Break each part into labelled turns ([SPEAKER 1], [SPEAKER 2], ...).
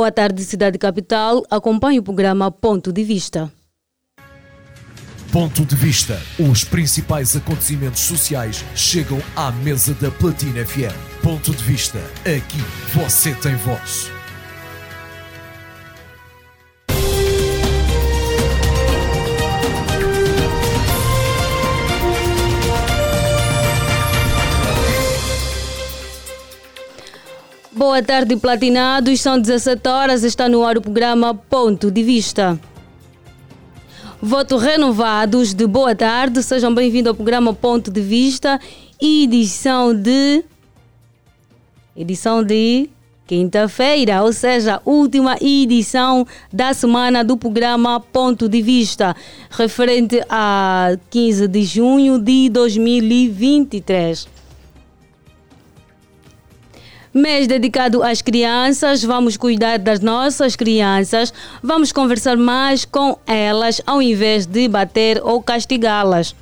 [SPEAKER 1] Boa tarde, Cidade Capital. Acompanhe o programa Ponto de Vista.
[SPEAKER 2] Ponto de Vista. Os principais acontecimentos sociais chegam à mesa da Platina FM. Ponto de Vista. Aqui você tem voz.
[SPEAKER 1] Boa tarde, platinados. São 17 horas. Está no ar o programa Ponto de Vista. Voto renovados de boa tarde. Sejam bem-vindos ao programa Ponto de Vista, edição de. Edição de quinta-feira, ou seja, última edição da semana do programa Ponto de Vista, referente a 15 de junho de 2023. Mês dedicado às crianças, vamos cuidar das nossas crianças, vamos conversar mais com elas ao invés de bater ou castigá-las.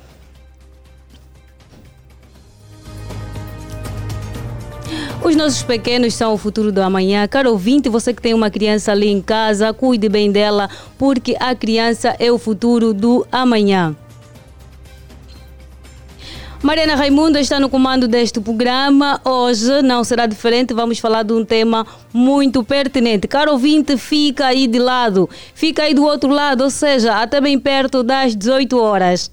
[SPEAKER 1] Os nossos pequenos são o futuro do amanhã. Caro ouvinte, você que tem uma criança ali em casa, cuide bem dela, porque a criança é o futuro do amanhã. Mariana Raimundo está no comando deste programa. Hoje não será diferente, vamos falar de um tema muito pertinente. Caro ouvinte, fica aí de lado, fica aí do outro lado, ou seja, até bem perto das 18 horas.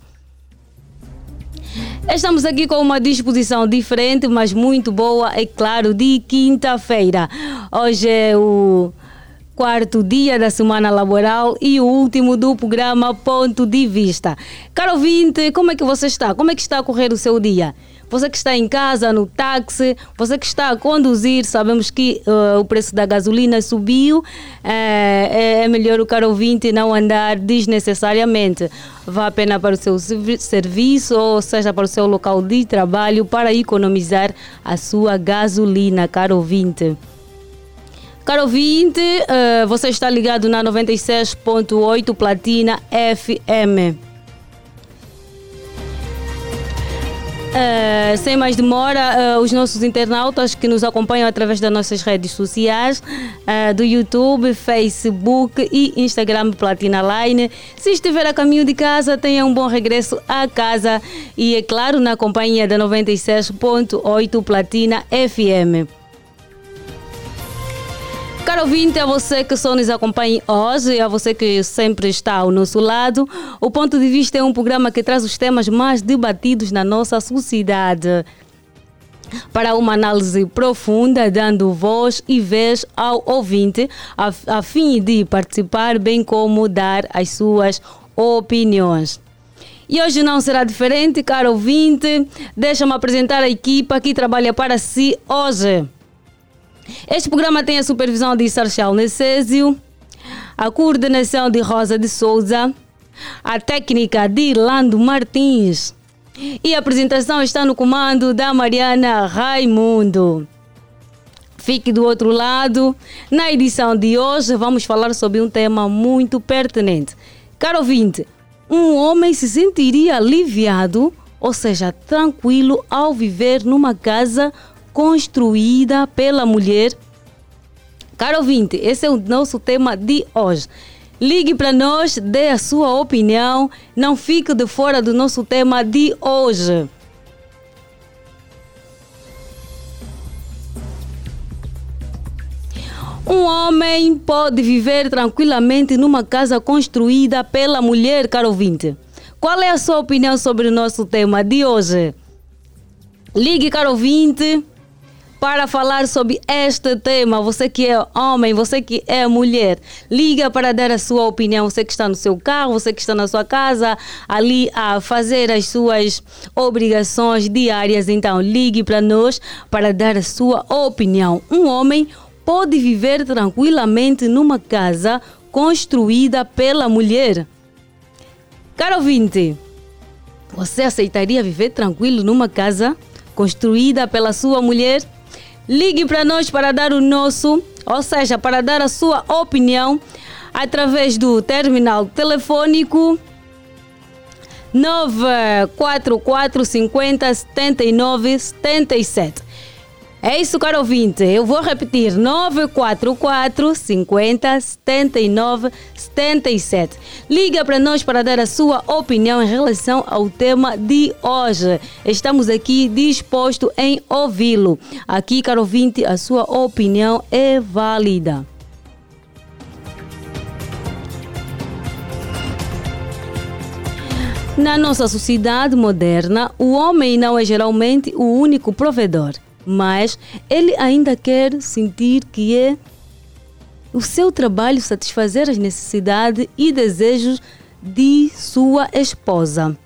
[SPEAKER 1] Estamos aqui com uma disposição diferente, mas muito boa, é claro, de quinta-feira. Hoje é o quarto dia da semana laboral e o último do programa Ponto de Vista. Caro ouvinte, como é que você está? Como é que está a correr o seu dia? Você que está em casa, no táxi, você que está a conduzir, sabemos que uh, o preço da gasolina subiu. É, é melhor o caro ouvinte não andar desnecessariamente. Vá apenas para o seu serviço, ou seja, para o seu local de trabalho, para economizar a sua gasolina, caro ouvinte. Caro ouvinte, uh, você está ligado na 96.8 Platina FM. Uh, sem mais demora, uh, os nossos internautas que nos acompanham através das nossas redes sociais, uh, do YouTube, Facebook e Instagram Platina Line. Se estiver a caminho de casa, tenha um bom regresso à casa e, é claro, na companhia da 96.8 Platina FM. Caro ouvinte, a você que só nos acompanha hoje, a você que sempre está ao nosso lado, o Ponto de Vista é um programa que traz os temas mais debatidos na nossa sociedade para uma análise profunda, dando voz e vez ao ouvinte, a, a fim de participar, bem como dar as suas opiniões. E hoje não será diferente, caro ouvinte. Deixa-me apresentar a equipa que trabalha para si hoje. Este programa tem a supervisão de Sarchal Necésio, a coordenação de Rosa de Souza, a técnica de Lando Martins e a apresentação está no comando da Mariana Raimundo. Fique do outro lado. Na edição de hoje vamos falar sobre um tema muito pertinente. Caro ouvinte, um homem se sentiria aliviado, ou seja, tranquilo ao viver numa casa construída pela mulher. Caro ouvinte, esse é o nosso tema de hoje. Ligue para nós, dê a sua opinião, não fique de fora do nosso tema de hoje. Um homem pode viver tranquilamente numa casa construída pela mulher, caro ouvinte. Qual é a sua opinião sobre o nosso tema de hoje? Ligue, caro ouvinte para falar sobre este tema. Você que é homem, você que é mulher, liga para dar a sua opinião. Você que está no seu carro, você que está na sua casa, ali a fazer as suas obrigações diárias. Então, ligue para nós para dar a sua opinião. Um homem pode viver tranquilamente numa casa construída pela mulher. Caro ouvinte, você aceitaria viver tranquilo numa casa construída pela sua mulher? Ligue para nós para dar o nosso, ou seja, para dar a sua opinião através do terminal telefônico 944 50 79 77. É isso, caro ouvinte. Eu vou repetir: 944 50 79 77. Liga para nós para dar a sua opinião em relação ao tema de hoje. Estamos aqui dispostos em ouvi-lo. Aqui, caro ouvinte, a sua opinião é válida. Na nossa sociedade moderna, o homem não é geralmente o único provedor, mas ele ainda quer sentir que é o seu trabalho satisfazer as necessidades e desejos de sua esposa.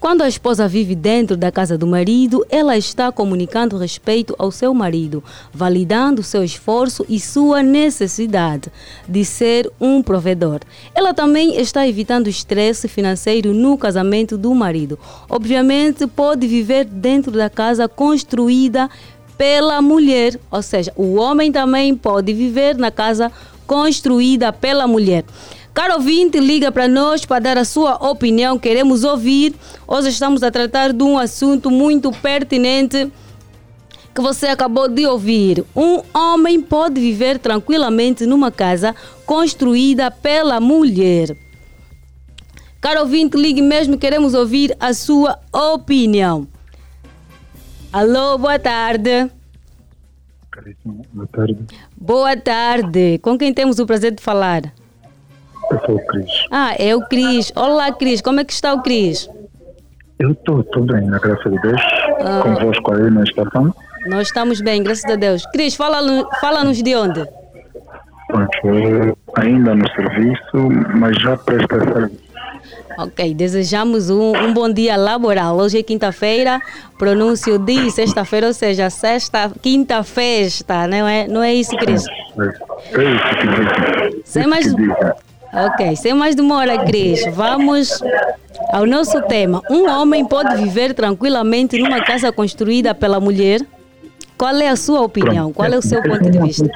[SPEAKER 1] Quando a esposa vive dentro da casa do marido, ela está comunicando respeito ao seu marido, validando seu esforço e sua necessidade de ser um provedor. Ela também está evitando estresse financeiro no casamento do marido. Obviamente, pode viver dentro da casa construída pela mulher, ou seja, o homem também pode viver na casa construída pela mulher. Caro ouvinte, liga para nós para dar a sua opinião, queremos ouvir. Hoje estamos a tratar de um assunto muito pertinente que você acabou de ouvir. Um homem pode viver tranquilamente numa casa construída pela mulher. Caro ouvinte, ligue mesmo, queremos ouvir a sua opinião. Alô, boa tarde.
[SPEAKER 3] Boa tarde.
[SPEAKER 1] Boa tarde. Com quem temos o prazer de falar?
[SPEAKER 3] Eu sou o Cris.
[SPEAKER 1] Ah, é o Cris. Olá, Cris. Como é que está o Cris?
[SPEAKER 3] Eu estou bem, na graça de Deus.
[SPEAKER 1] Ah.
[SPEAKER 3] Convosco aí na estação.
[SPEAKER 1] Nós estamos bem, graças a Deus. Cris, fala-nos fala de onde?
[SPEAKER 3] Pronto, ainda no serviço, mas já presta serviço.
[SPEAKER 1] Ok, desejamos um, um bom dia laboral. Hoje é quinta-feira, pronúncio de sexta-feira, ou seja, sexta, quinta festa, não é, não é isso, Cris?
[SPEAKER 3] É, é isso que.
[SPEAKER 1] Sem mais. Ok, sem mais demora, Cris, vamos ao nosso tema. Um homem pode viver tranquilamente numa casa construída pela mulher? Qual é a sua opinião?
[SPEAKER 3] Pronto.
[SPEAKER 1] Qual é o seu ponto de vista?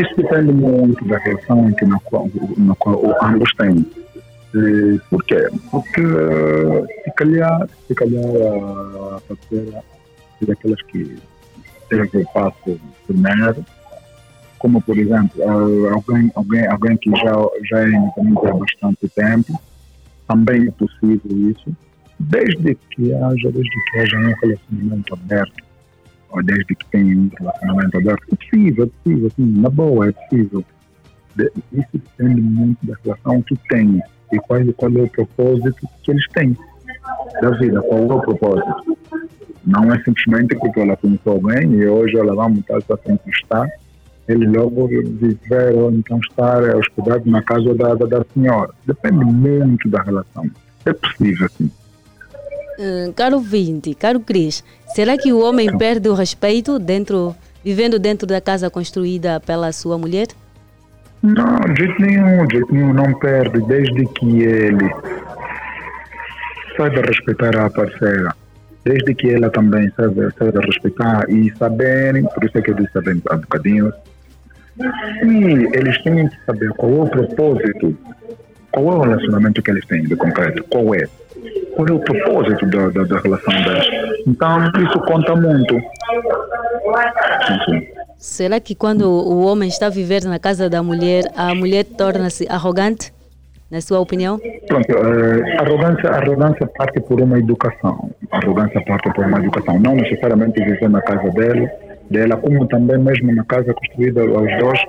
[SPEAKER 3] Isso depende muito da relação que na qual, na qual ambos têm. Eh, Por quê? Porque eh, se calhar, se calhar a parceira é daquelas que teve o passo primeiro, como por exemplo, eh, alguém, alguém, alguém que já, já é independente há bastante tempo, também é possível isso, desde que haja, desde que haja um relacionamento aberto ou desde que tenha um relacionamento aberto. É possível, é possível, sim, na boa, é possível. De- Isso depende muito da relação que tem e qual, qual é o propósito que eles têm da vida, qual é o propósito. Não é simplesmente porque ela conheceu alguém e hoje ela vai montar essa conquistar, ele logo viver ou então estar hospedado na casa da, da, da senhora. Depende muito da relação. É possível, sim.
[SPEAKER 1] Hum, caro ouvinte, caro Cris, será que o homem perde o respeito dentro, vivendo dentro da casa construída pela sua mulher?
[SPEAKER 3] Não, de jeito nenhum, de jeito nenhum, não perde, desde que ele saiba respeitar a parceira, desde que ela também saiba, saiba respeitar e saberem, por isso é que eu disse há bocadinho, e eles têm que saber qual é o propósito, qual é o relacionamento que eles têm de concreto, qual é, qual é o propósito da, da, da relação deles. Então, isso conta muito. Sim, sim.
[SPEAKER 1] Será que quando o homem está a viver na casa da mulher, a mulher torna-se arrogante? Na sua opinião?
[SPEAKER 3] Pronto, eh, arrogância, arrogância parte por uma educação. Arrogância parte por uma educação. Não necessariamente viver na casa dele, dela, como também mesmo na casa construída aos dois,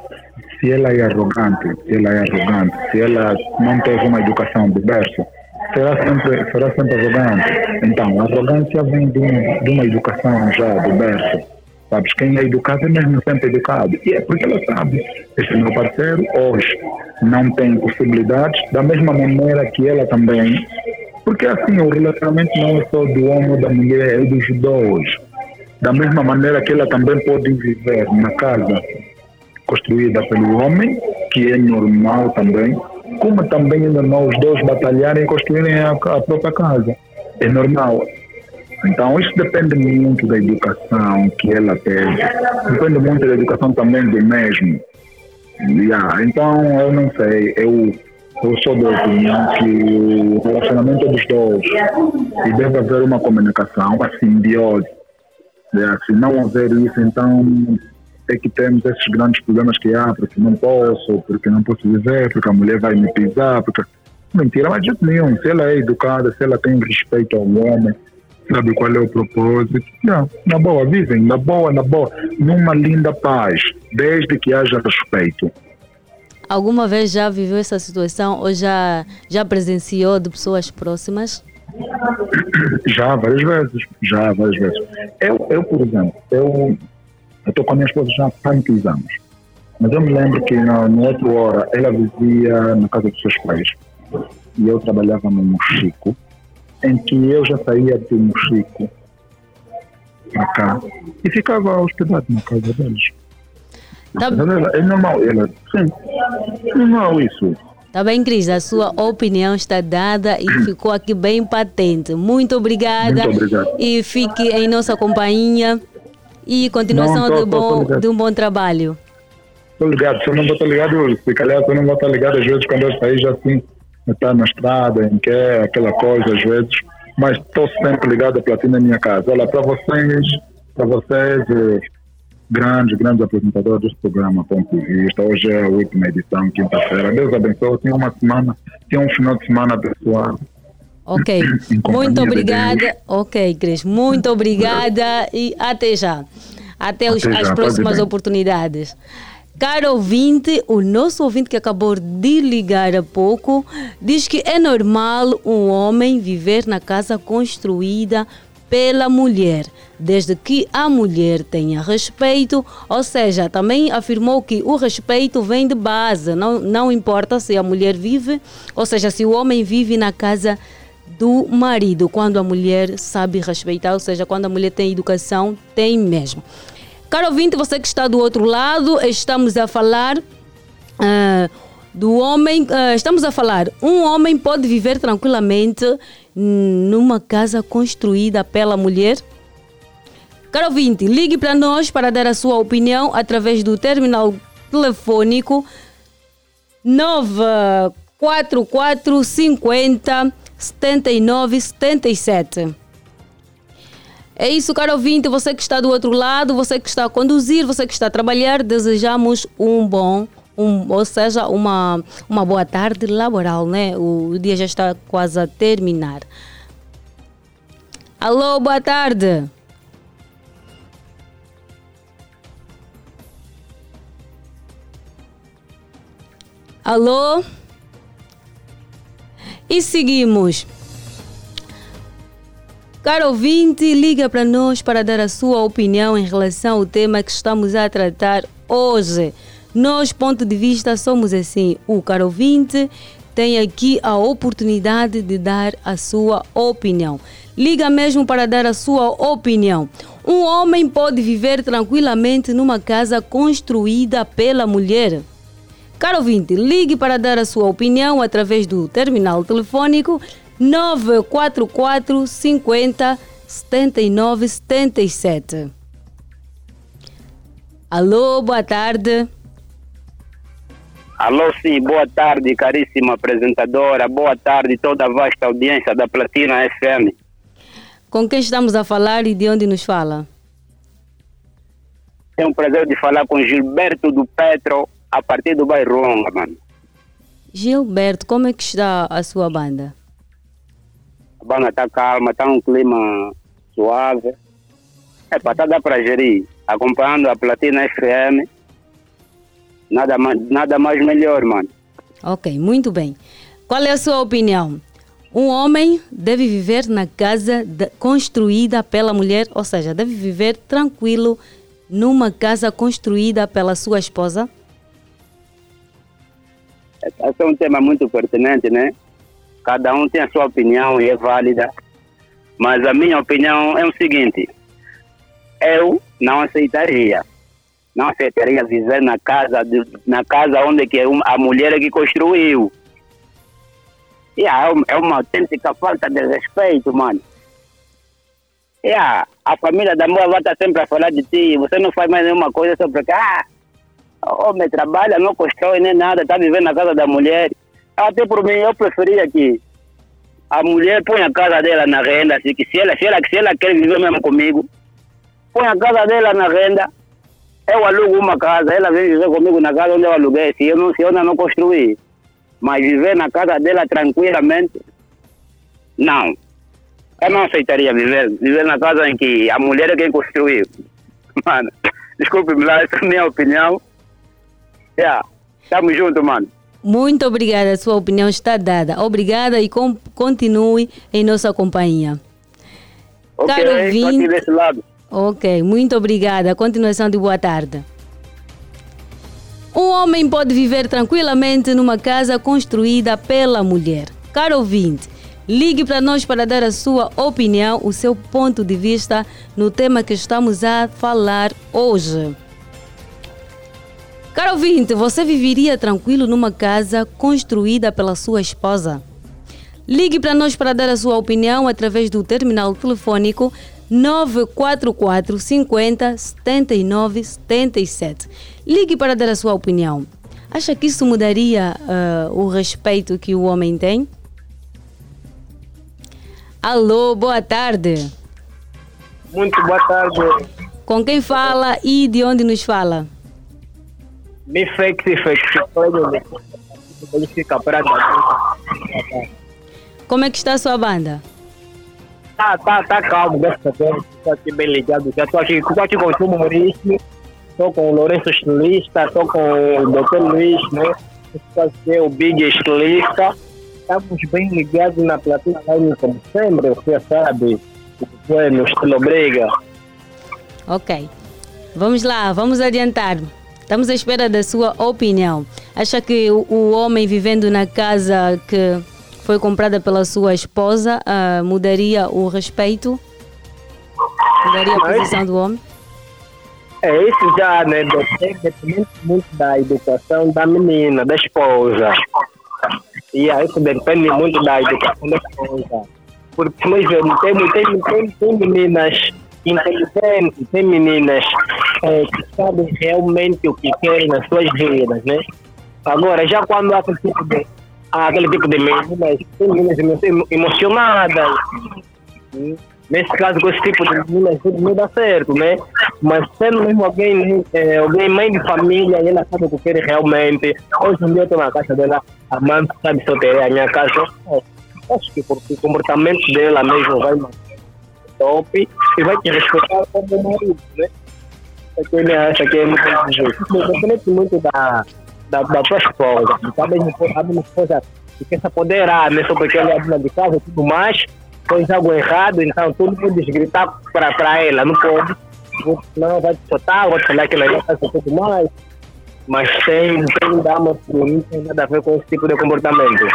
[SPEAKER 3] se ela é arrogante, se ela é arrogante, se ela não teve uma educação berço, será sempre, será sempre arrogante. Então, a arrogância vem de, um, de uma educação já do berço. Sabes, quem é educado é mesmo sempre educado. E é porque ela sabe, esse meu parceiro hoje não tem possibilidades, da mesma maneira que ela também. Porque assim, o relacionamento não é só do homem ou da mulher, é dos dois. Da mesma maneira que ela também pode viver na casa construída pelo homem, que é normal também, como também é normal os dois batalharem e construírem a, a própria casa. É normal. Então, isso depende muito da educação que ela teve. Depende muito da educação também do mesmo. Yeah, Então, eu não sei. Eu, eu sou da opinião que o relacionamento é dos dois. E deve haver uma comunicação, uma simbiose. É, se não houver isso, então é que temos esses grandes problemas que há, porque não posso, porque não posso viver, porque a mulher vai me pisar, porque... Mentira, mas de nenhum. Se ela é educada, se ela tem respeito ao homem, sabe qual é o propósito. Não, na boa, vivem, na boa, na boa, numa linda paz, desde que haja respeito.
[SPEAKER 1] Alguma vez já viveu essa situação ou já, já presenciou de pessoas próximas?
[SPEAKER 3] Já, várias vezes. Já, várias vezes. Eu, eu por exemplo, eu estou com a minha esposa já há tantos anos. Mas eu me lembro que na, na outra hora ela vivia na casa dos seus pais e eu trabalhava no Mochico, em que eu já saía do Mochico para cá e ficava hospedado na casa deles. Tá... É normal, ela, sim, é normal isso.
[SPEAKER 1] Tá bem, Cris, a sua opinião está dada e ficou aqui bem patente. Muito obrigada.
[SPEAKER 3] Muito obrigado.
[SPEAKER 1] E fique em nossa companhia e continuação Não, tô, de, bom, tô, de um bom trabalho.
[SPEAKER 3] Estou ligado, se eu não vou estar ligado, se calhar se eu não vou estar ligado, às vezes quando eu sair já assim, está na estrada, em que é aquela coisa, às vezes, mas estou sempre ligado à platina na minha casa. Olha, para vocês, para vocês, eh, grandes, grandes apresentadores deste programa, ponto de vista. Hoje é a última edição, quinta-feira. Deus abençoe. Tinha uma semana, tinha um final de semana abençoado.
[SPEAKER 1] Ok, muito obrigada. Ok, Cris, muito obrigada e até já. Até, os, até já, as próximas oportunidades. Caro ouvinte, o nosso ouvinte que acabou de ligar há pouco diz que é normal um homem viver na casa construída pela mulher, desde que a mulher tenha respeito, ou seja, também afirmou que o respeito vem de base, não, não importa se a mulher vive, ou seja, se o homem vive na casa do marido, quando a mulher sabe respeitar, ou seja, quando a mulher tem educação, tem mesmo. Caro ouvinte, você que está do outro lado, estamos a falar uh, do homem, uh, estamos a falar, um homem pode viver tranquilamente numa casa construída pela mulher? Caro ouvinte, ligue para nós para dar a sua opinião através do terminal telefônico 944 50 79 77. É isso, caro ouvinte, você que está do outro lado, você que está a conduzir, você que está a trabalhar, desejamos um bom um, ou seja, uma, uma boa tarde laboral, né? O dia já está quase a terminar. Alô, boa tarde. Alô? E seguimos. Caro ouvinte, liga para nós para dar a sua opinião em relação ao tema que estamos a tratar hoje. Nós, ponto de vista, somos assim. O caro ouvinte tem aqui a oportunidade de dar a sua opinião. Liga mesmo para dar a sua opinião. Um homem pode viver tranquilamente numa casa construída pela mulher. Caro ouvinte, ligue para dar a sua opinião através do terminal telefônico 944 50 79 77. Alô, boa tarde.
[SPEAKER 4] Alô, sim, boa tarde, caríssima apresentadora. Boa tarde, toda a vasta audiência da Platina FM.
[SPEAKER 1] Com quem estamos a falar e de onde nos fala?
[SPEAKER 4] Tenho o prazer de falar com Gilberto do Petro, a partir do bairro Longa, mano.
[SPEAKER 1] Gilberto, como é que está a sua banda?
[SPEAKER 4] A banda está calma, está um clima suave. É para tá dar para gerir, acompanhando a Platina FM Nada mais, nada mais melhor, mano.
[SPEAKER 1] Ok, muito bem. Qual é a sua opinião? Um homem deve viver na casa de, construída pela mulher, ou seja, deve viver tranquilo numa casa construída pela sua esposa?
[SPEAKER 4] Esse é um tema muito pertinente, né? Cada um tem a sua opinião e é válida. Mas a minha opinião é o seguinte: eu não aceitaria não aceitaria viver na casa, de, na casa onde que a mulher é que construiu. Yeah, é, uma autêntica falta de respeito, mano. Yeah, a família da mulher vai sempre a falar de ti. Você não faz mais nenhuma coisa só porque, ah, homem trabalha, não constrói nem nada, está vivendo na casa da mulher. Até por mim, eu preferia que a mulher põe a casa dela na renda, assim, que se ela, se ela, se ela quer viver mesmo comigo, põe a casa dela na renda, eu alugo uma casa, ela vem viver comigo na casa onde eu aluguei, se eu, não, se eu não construí. Mas viver na casa dela tranquilamente, não. Eu não aceitaria viver, viver na casa em que a mulher é quem construiu. Mano, desculpe-me lá, essa é a minha opinião. Yeah, tamo junto, mano.
[SPEAKER 1] Muito obrigada, a sua opinião está dada. Obrigada e continue em nossa companhia.
[SPEAKER 4] Ok,
[SPEAKER 1] Caro ouvinte-
[SPEAKER 4] desse lado.
[SPEAKER 1] Ok, muito obrigada. Continuação de boa tarde. Um homem pode viver tranquilamente numa casa construída pela mulher. Caro ouvinte, ligue para nós para dar a sua opinião, o seu ponto de vista no tema que estamos a falar hoje. Caro ouvinte, você viveria tranquilo numa casa construída pela sua esposa? Ligue para nós para dar a sua opinião através do terminal telefônico 944 50 79 77. Ligue para dar a sua opinião. Acha que isso mudaria ah, o respeito que o homem tem? Alô, boa tarde.
[SPEAKER 5] Muito boa tarde.
[SPEAKER 1] Com quem fala e de onde nos fala?
[SPEAKER 5] Me fake, fake. Fica prata.
[SPEAKER 1] Como é que está a sua banda?
[SPEAKER 5] Tá, tá, tá calmo, graças a Deus. Estou aqui bem ligado. Já estou aqui, estou aqui com o Chumo Maurício, estou com o Lourenço Estilista, estou com o Dr. Luiz, né? Aqui o Big Estilista. Estamos bem ligados na platina como sempre, você sabe. Foi no estilo briga.
[SPEAKER 1] Ok. Vamos lá, vamos adiantar. Estamos à espera da sua opinião. Acha que o, o homem vivendo na casa que foi comprada pela sua esposa ah, mudaria o respeito? Mudaria a posição do homem?
[SPEAKER 5] É, isso já né, depende, muito da educação da menina, da esposa. E aí isso depende muito da educação da esposa. Porque nós vemos, tem, tem, tem, tem meninas inteligentes, tem meninas é, que sabem realmente o que querem nas suas vidas, né? Agora, já quando há aquele tipo de, aquele tipo de meninas, tem meninas emo- emocionadas, Nesse caso, com esse tipo de meninas, tudo não dá certo, né? Mas sendo mesmo alguém, né, é, alguém mãe de família, e ela sabe o que quer realmente. Hoje em dia eu estou na casa dela, a mãe sabe se eu terei a minha casa. É, acho que porque o comportamento dela mesmo vai top e vai te respeitar como marido, né? É que ele acha que é muito justo. Depende muito da, da, da tua esposa. Sabe, a minha esposa que quer se apoderar, né? Ela é dona de casa e tudo mais, fez algo errado, então tudo pode gritar para, ela, não pode. Não, vai te soltar, vai te falar que ela faz tudo mais. Mas tem, tem damas que não tem nada a ver com esse tipo de comportamento.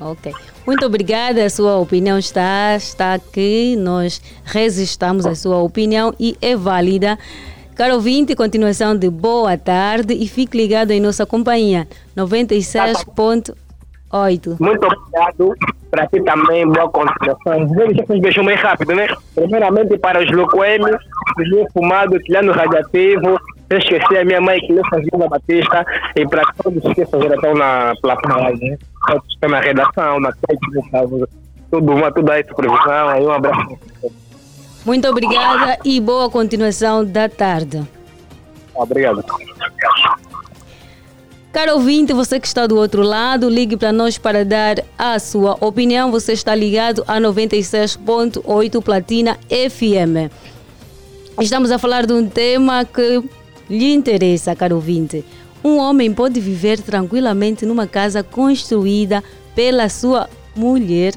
[SPEAKER 1] Ok. Muito obrigada, a sua opinião está, está aqui. Nós resistamos a sua opinião e é válida. Caro ouvinte, continuação de boa tarde e fique ligado em nossa companhia 96.8.
[SPEAKER 5] Muito obrigado. Para ti também, boa continuação. Vamos fazer um beijo mais rápido, né? Primeiramente para os Locoemes, Fumado, Tilhano Radiativo, sem esquecer a minha mãe, que fazia Gilda Batista, e para todos que estão na plataforma, né? Na redação, na técnica, tudo, uma, tudo aí, supervisão, aí um abraço.
[SPEAKER 1] Muito obrigada e boa continuação da tarde.
[SPEAKER 5] Obrigado.
[SPEAKER 1] Caro ouvinte, você que está do outro lado, ligue para nós para dar a sua opinião. Você está ligado a 96.8 Platina FM. Estamos a falar de um tema que lhe interessa, caro ouvinte. Um homem pode viver tranquilamente numa casa construída pela sua mulher.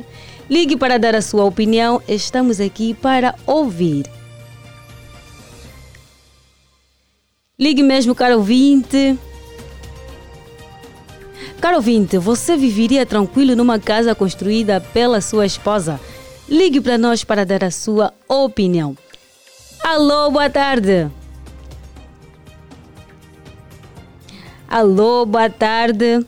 [SPEAKER 1] Ligue para dar a sua opinião. Estamos aqui para ouvir. Ligue mesmo, caro ouvinte. Caro ouvinte, você viveria tranquilo numa casa construída pela sua esposa? Ligue para nós para dar a sua opinião. Alô, boa tarde. Alô, boa tarde.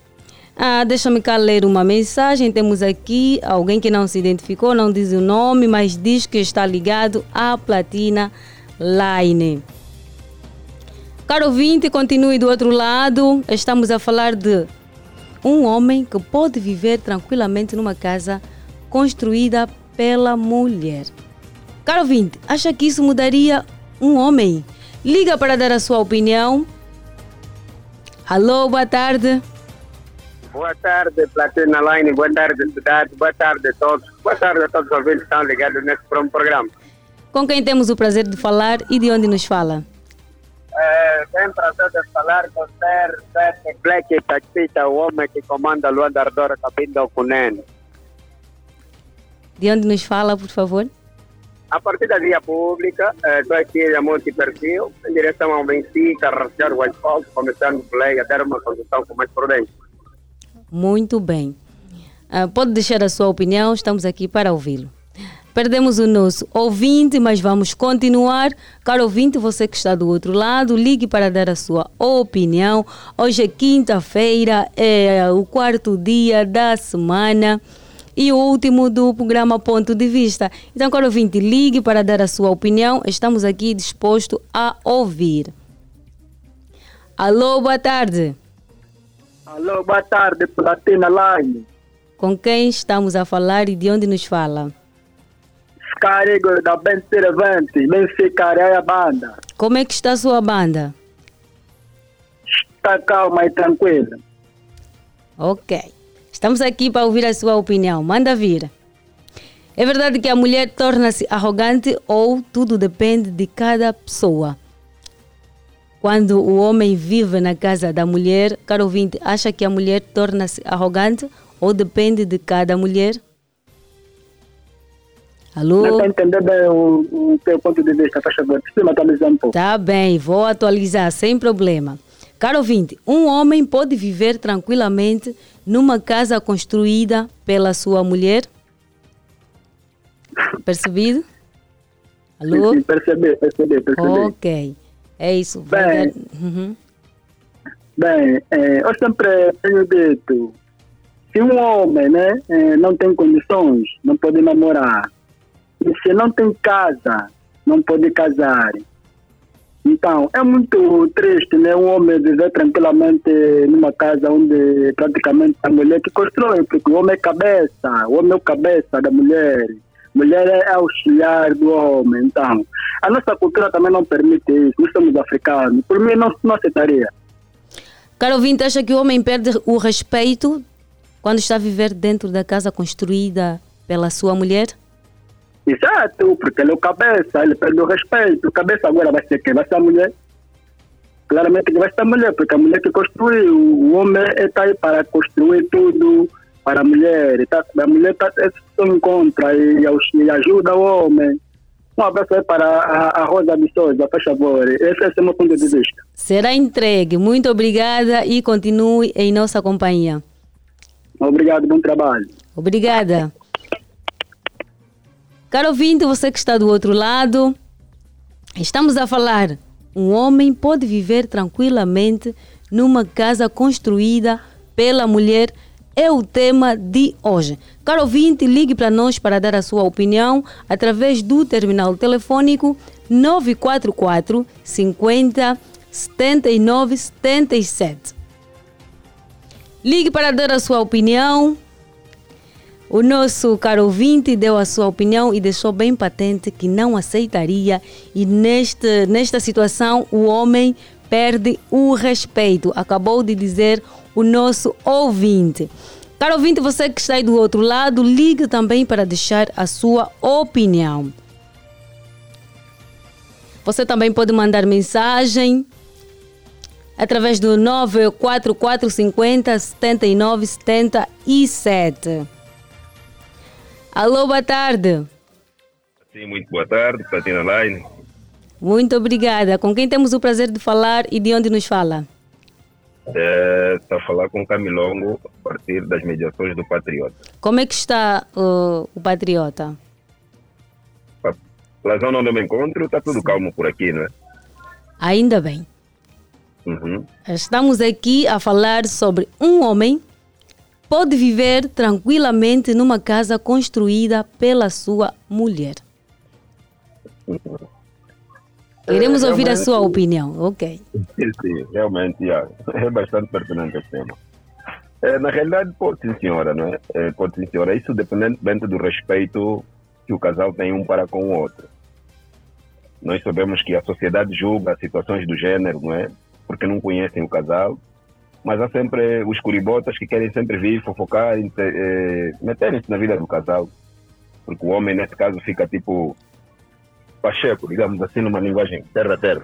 [SPEAKER 1] Ah, Deixa-me cá ler uma mensagem. Temos aqui alguém que não se identificou, não diz o nome, mas diz que está ligado à Platina Line. Caro ouvinte, continue do outro lado. Estamos a falar de um homem que pode viver tranquilamente numa casa construída pela mulher. Caro ouvinte, acha que isso mudaria um homem? Liga para dar a sua opinião. Alô, boa tarde.
[SPEAKER 6] Boa tarde, Platina Line. Boa tarde, cidade. Boa tarde a todos. Boa tarde a todos os ouvintes que estão ligados nesse programa.
[SPEAKER 1] Com quem temos o prazer de falar e de onde nos fala?
[SPEAKER 6] É, tem prazer de falar com o Sr. Seth Black Tachita, o homem que comanda a Luanda Ardora Cabindo Cunene.
[SPEAKER 1] De onde nos fala, por favor?
[SPEAKER 6] A partir da via pública, estou eh, aqui a Monte Perfil, em direção ao Benfica, rastrear o asfalto, começando por aí a dar uma condução com mais prudência.
[SPEAKER 1] Muito bem. Uh, pode deixar a sua opinião, estamos aqui para ouvi-lo. Perdemos o nosso ouvinte, mas vamos continuar. Caro ouvinte, você que está do outro lado, ligue para dar a sua opinião. Hoje é quinta-feira, é o quarto dia da semana e o último do programa Ponto de Vista. Então, caro ouvinte, ligue para dar a sua opinião. Estamos aqui dispostos a ouvir. Alô, boa tarde.
[SPEAKER 6] Alô, boa tarde, Platina Line.
[SPEAKER 1] Com quem estamos a falar e de onde nos fala?
[SPEAKER 6] Carrego da Ben Servante, nem ficarei a banda.
[SPEAKER 1] Como é que está a sua banda?
[SPEAKER 6] Está calma e tranquila.
[SPEAKER 1] Ok. Estamos aqui para ouvir a sua opinião. Manda vir. É verdade que a mulher torna-se arrogante ou tudo depende de cada pessoa? Quando o homem vive na casa da mulher, caro ouvinte, acha que a mulher torna-se arrogante ou depende de cada mulher? Alô?
[SPEAKER 6] Não entender bem o, o teu ponto de vista, faz favor. Precisa atualizar um pouco.
[SPEAKER 1] Tá bem, vou atualizar, sem problema. Caro ouvinte, um homem pode viver tranquilamente numa casa construída pela sua mulher? Percebido? Alô?
[SPEAKER 6] Sim, sim, percebi, percebi, percebi.
[SPEAKER 1] Ok, é isso.
[SPEAKER 6] Bem, uhum. bem é, eu sempre tenho dito, se um homem né, é, não tem condições, não pode namorar, e se não tem casa, não pode casar, então, é muito triste, né? Um homem viver tranquilamente numa casa onde praticamente a mulher que constrói, porque o homem é cabeça, o homem é o cabeça da mulher. Mulher é auxiliar do homem. Então, a nossa cultura também não permite isso. Nós somos africanos. Por mim, não, não aceitaria.
[SPEAKER 1] Caro ouvinte, acha que o homem perde o respeito quando está a viver dentro da casa construída pela sua mulher?
[SPEAKER 6] Exato, porque ele é o cabeça, ele perde o respeito. O cabeça agora vai ser quem? Vai ser a mulher. Claramente que vai ser a mulher, porque a mulher que construiu, o homem está aí para construir tudo para a mulher. Tá, a mulher está em contra e, e, ajuda o homem. Um abraço aí para a, a Rosa de Souza, por favor. Esse é o meu ponto de vista.
[SPEAKER 1] Será entregue. Muito obrigada e continue em nossa companhia.
[SPEAKER 6] Obrigado, bom trabalho.
[SPEAKER 1] Obrigada. Caro ouvinte, você que está do outro lado, estamos a falar. Um homem pode viver tranquilamente numa casa construída pela mulher. É o tema de hoje. Caro ouvinte, ligue para nós para dar a sua opinião através do terminal telefônico 944 50 79 77. Ligue para dar a sua opinião o nosso caro ouvinte deu a sua opinião e deixou bem patente que não aceitaria e neste, nesta situação o homem perde o respeito. Acabou de dizer o nosso ouvinte. Caro ouvinte, você que está aí do outro lado, ligue também para deixar a sua opinião. Você também pode mandar mensagem através do 94450 7977. Alô, boa tarde.
[SPEAKER 7] Sim, muito boa tarde, Platina Line.
[SPEAKER 1] Muito obrigada. Com quem temos o prazer de falar e de onde nos fala?
[SPEAKER 7] É, está a falar com Camilongo a partir das mediações do Patriota.
[SPEAKER 1] Como é que está uh, o Patriota?
[SPEAKER 7] Pela zona onde eu me encontro, está tudo calmo por aqui, não é?
[SPEAKER 1] Ainda bem.
[SPEAKER 7] Uhum.
[SPEAKER 1] Estamos aqui a falar sobre um homem pode viver tranquilamente numa casa construída pela sua mulher. Queremos é, ouvir a sua opinião, ok.
[SPEAKER 7] Sim, sim realmente é bastante pertinente esse tema. É, na realidade, pode sim, senhora, não é? é? Pode sim, senhora. Isso dependente do respeito que o casal tem um para com o outro. Nós sabemos que a sociedade julga situações do gênero, não é? Porque não conhecem o casal. Mas há sempre os curibotas que querem sempre vir fofocar, eh, meterem-se na vida do casal. Porque o homem, nesse caso, fica tipo pacheco, digamos assim, numa linguagem terra-terra.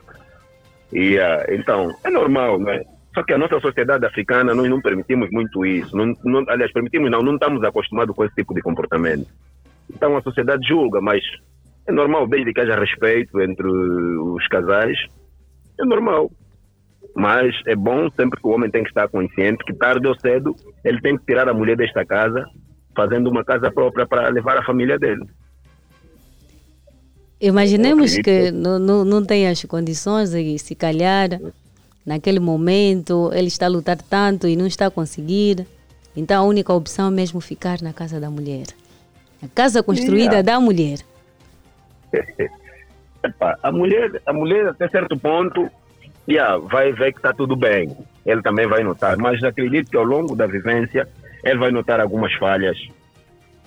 [SPEAKER 7] E uh, então, é normal, não é? Só que a nossa sociedade africana, nós não permitimos muito isso. Não, não, aliás, permitimos não, não estamos acostumados com esse tipo de comportamento. Então a sociedade julga, mas é normal, desde que haja respeito entre os casais, é normal. Mas é bom sempre que o homem tem que estar consciente que tarde ou cedo ele tem que tirar a mulher desta casa, fazendo uma casa própria para levar a família dele.
[SPEAKER 1] Imaginemos que não, não, não tem as condições e se calhar naquele momento ele está a lutar tanto e não está a conseguir. Então a única opção é mesmo ficar na casa da mulher. A casa construída yeah. da mulher.
[SPEAKER 7] Epa, a mulher, a mulher até certo ponto yeah, vai ver que está tudo bem. Ele também vai notar, mas acredito que ao longo da vivência ele vai notar algumas falhas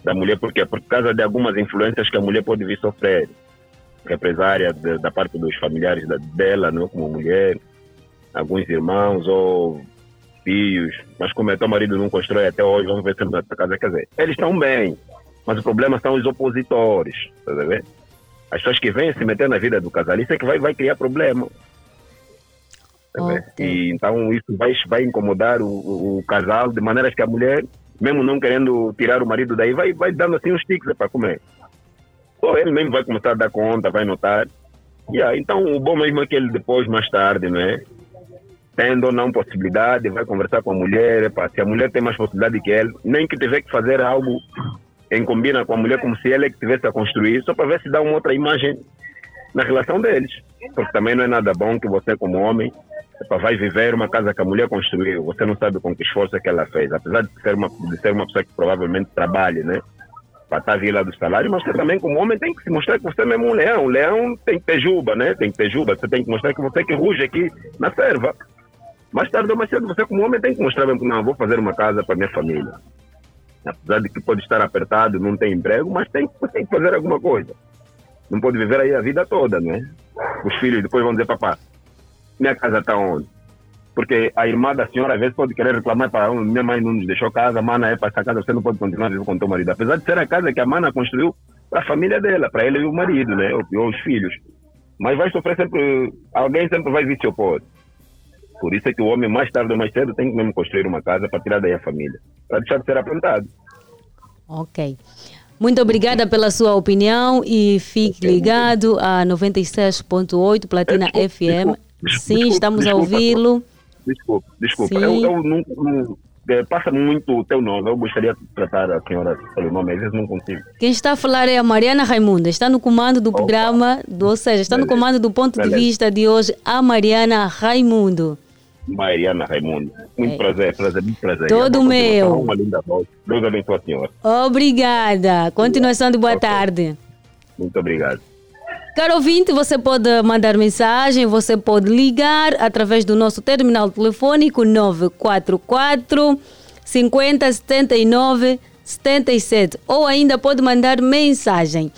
[SPEAKER 7] da mulher, porque por causa de algumas influências que a mulher pode vir sofrer represária de, da parte dos familiares da, dela, não, como mulher, alguns irmãos ou filhos, mas como é teu marido não constrói até hoje, vamos ver se está casa. Quer dizer, eles estão bem, mas o problema são os opositores, tá vendo? As pessoas que vêm se meter na vida do casal, isso é que vai, vai criar problema. Tá. E então isso vai, vai incomodar o, o, o, casal de maneiras que a mulher, mesmo não querendo tirar o marido daí, vai, vai dando assim uns tiques para comer. Ou ele mesmo vai começar a dar conta, vai notar. Yeah, então, o bom mesmo é que ele depois, mais tarde, não é? Tendo ou não possibilidade, vai conversar com a mulher. Epa, se a mulher tem mais possibilidade que ele, nem que tiver que fazer algo em combina com a mulher, como se ele é que tivesse a construir, só para ver se dá uma outra imagem na relação deles. Porque também não é nada bom que você, como homem, epa, vai viver uma casa que a mulher construiu. Você não sabe com que esforço é que ela fez. Apesar de ser uma, de ser uma pessoa que provavelmente trabalhe, né? Para estar vila do salário, mas você também, como homem, tem que se mostrar que você é mesmo um leão. Um leão tem que ter juba, né? Tem que ter juba. Você tem que mostrar que você que ruge aqui na serva. Mais tarde ou mais cedo, você como homem tem que mostrar mesmo que não, vou fazer uma casa para minha família. Apesar de que pode estar apertado, não tem emprego, mas tem, tem que fazer alguma coisa. Não pode viver aí a vida toda, né? Os filhos depois vão dizer, papá, minha casa está onde? Porque a irmã da senhora às vezes pode querer reclamar para minha mãe não nos deixou casa, mana é para essa casa, você não pode continuar com o teu marido. Apesar de ser a casa que a mana construiu para a família dela, para ele e o marido, né? Ou, ou, os filhos. Mas vai sofrer sempre, alguém sempre vai vir se opor. Por isso é que o homem, mais tarde ou mais cedo, tem que mesmo construir uma casa para tirar daí a família, para deixar de ser apontado.
[SPEAKER 1] Ok. Muito obrigada pela sua opinião e fique ligado a 96.8 Platina desculpa, FM. Desculpa, Sim, desculpa, estamos a ouvi-lo.
[SPEAKER 7] Desculpa, desculpa. Eu, eu não, não é, passa muito o teu nome. Eu gostaria de tratar a senhora pelo nome, às vezes não consigo.
[SPEAKER 1] Quem está a falar é a Mariana Raimunda. Está no comando do programa, do, ou seja, está Beleza. no comando do ponto Beleza. de vista de hoje, a Mariana Raimundo.
[SPEAKER 7] Mariana Raimundo. Muito é. prazer, prazer, muito prazer.
[SPEAKER 1] Todo meu.
[SPEAKER 7] Uma linda voz. Deus abençoe a senhora.
[SPEAKER 1] Obrigada. Continuação de boa okay. tarde.
[SPEAKER 7] Muito obrigado.
[SPEAKER 1] Caro ouvinte, você pode mandar mensagem, você pode ligar através do nosso terminal telefônico 944 50 79 77 ou ainda pode mandar mensagem.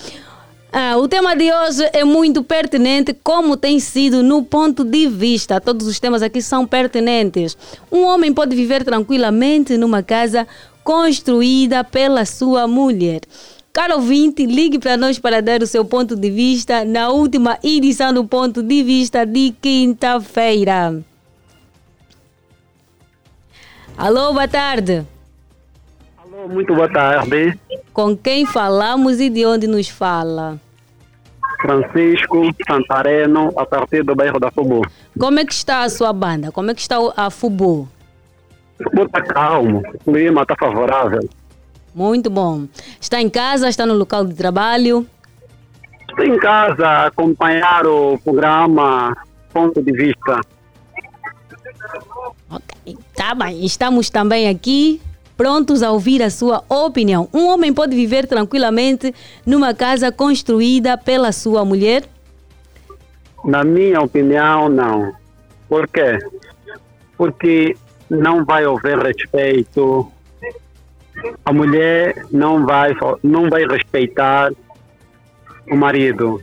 [SPEAKER 1] Ah, o tema de hoje é muito pertinente, como tem sido no ponto de vista. Todos os temas aqui são pertinentes. Um homem pode viver tranquilamente numa casa construída pela sua mulher. Caro ouvinte, ligue para nós para dar o seu ponto de vista na última edição do Ponto de Vista de quinta-feira. Alô, boa tarde.
[SPEAKER 8] Alô, muito boa tarde.
[SPEAKER 1] Com quem falamos e de onde nos fala?
[SPEAKER 8] Francisco Santareno, a partir do bairro da Fubu.
[SPEAKER 1] Como é que está a sua banda? Como é que está a Fubu?
[SPEAKER 8] Fubu está calmo, o clima está favorável.
[SPEAKER 1] Muito bom. Está em casa? Está no local de trabalho?
[SPEAKER 8] Estou em casa acompanhar o programa Ponto de Vista.
[SPEAKER 1] Ok, tá bem. Estamos também aqui prontos a ouvir a sua opinião. Um homem pode viver tranquilamente numa casa construída pela sua mulher?
[SPEAKER 8] Na minha opinião, não. Por quê? Porque não vai haver respeito, a mulher não vai, não vai respeitar o marido.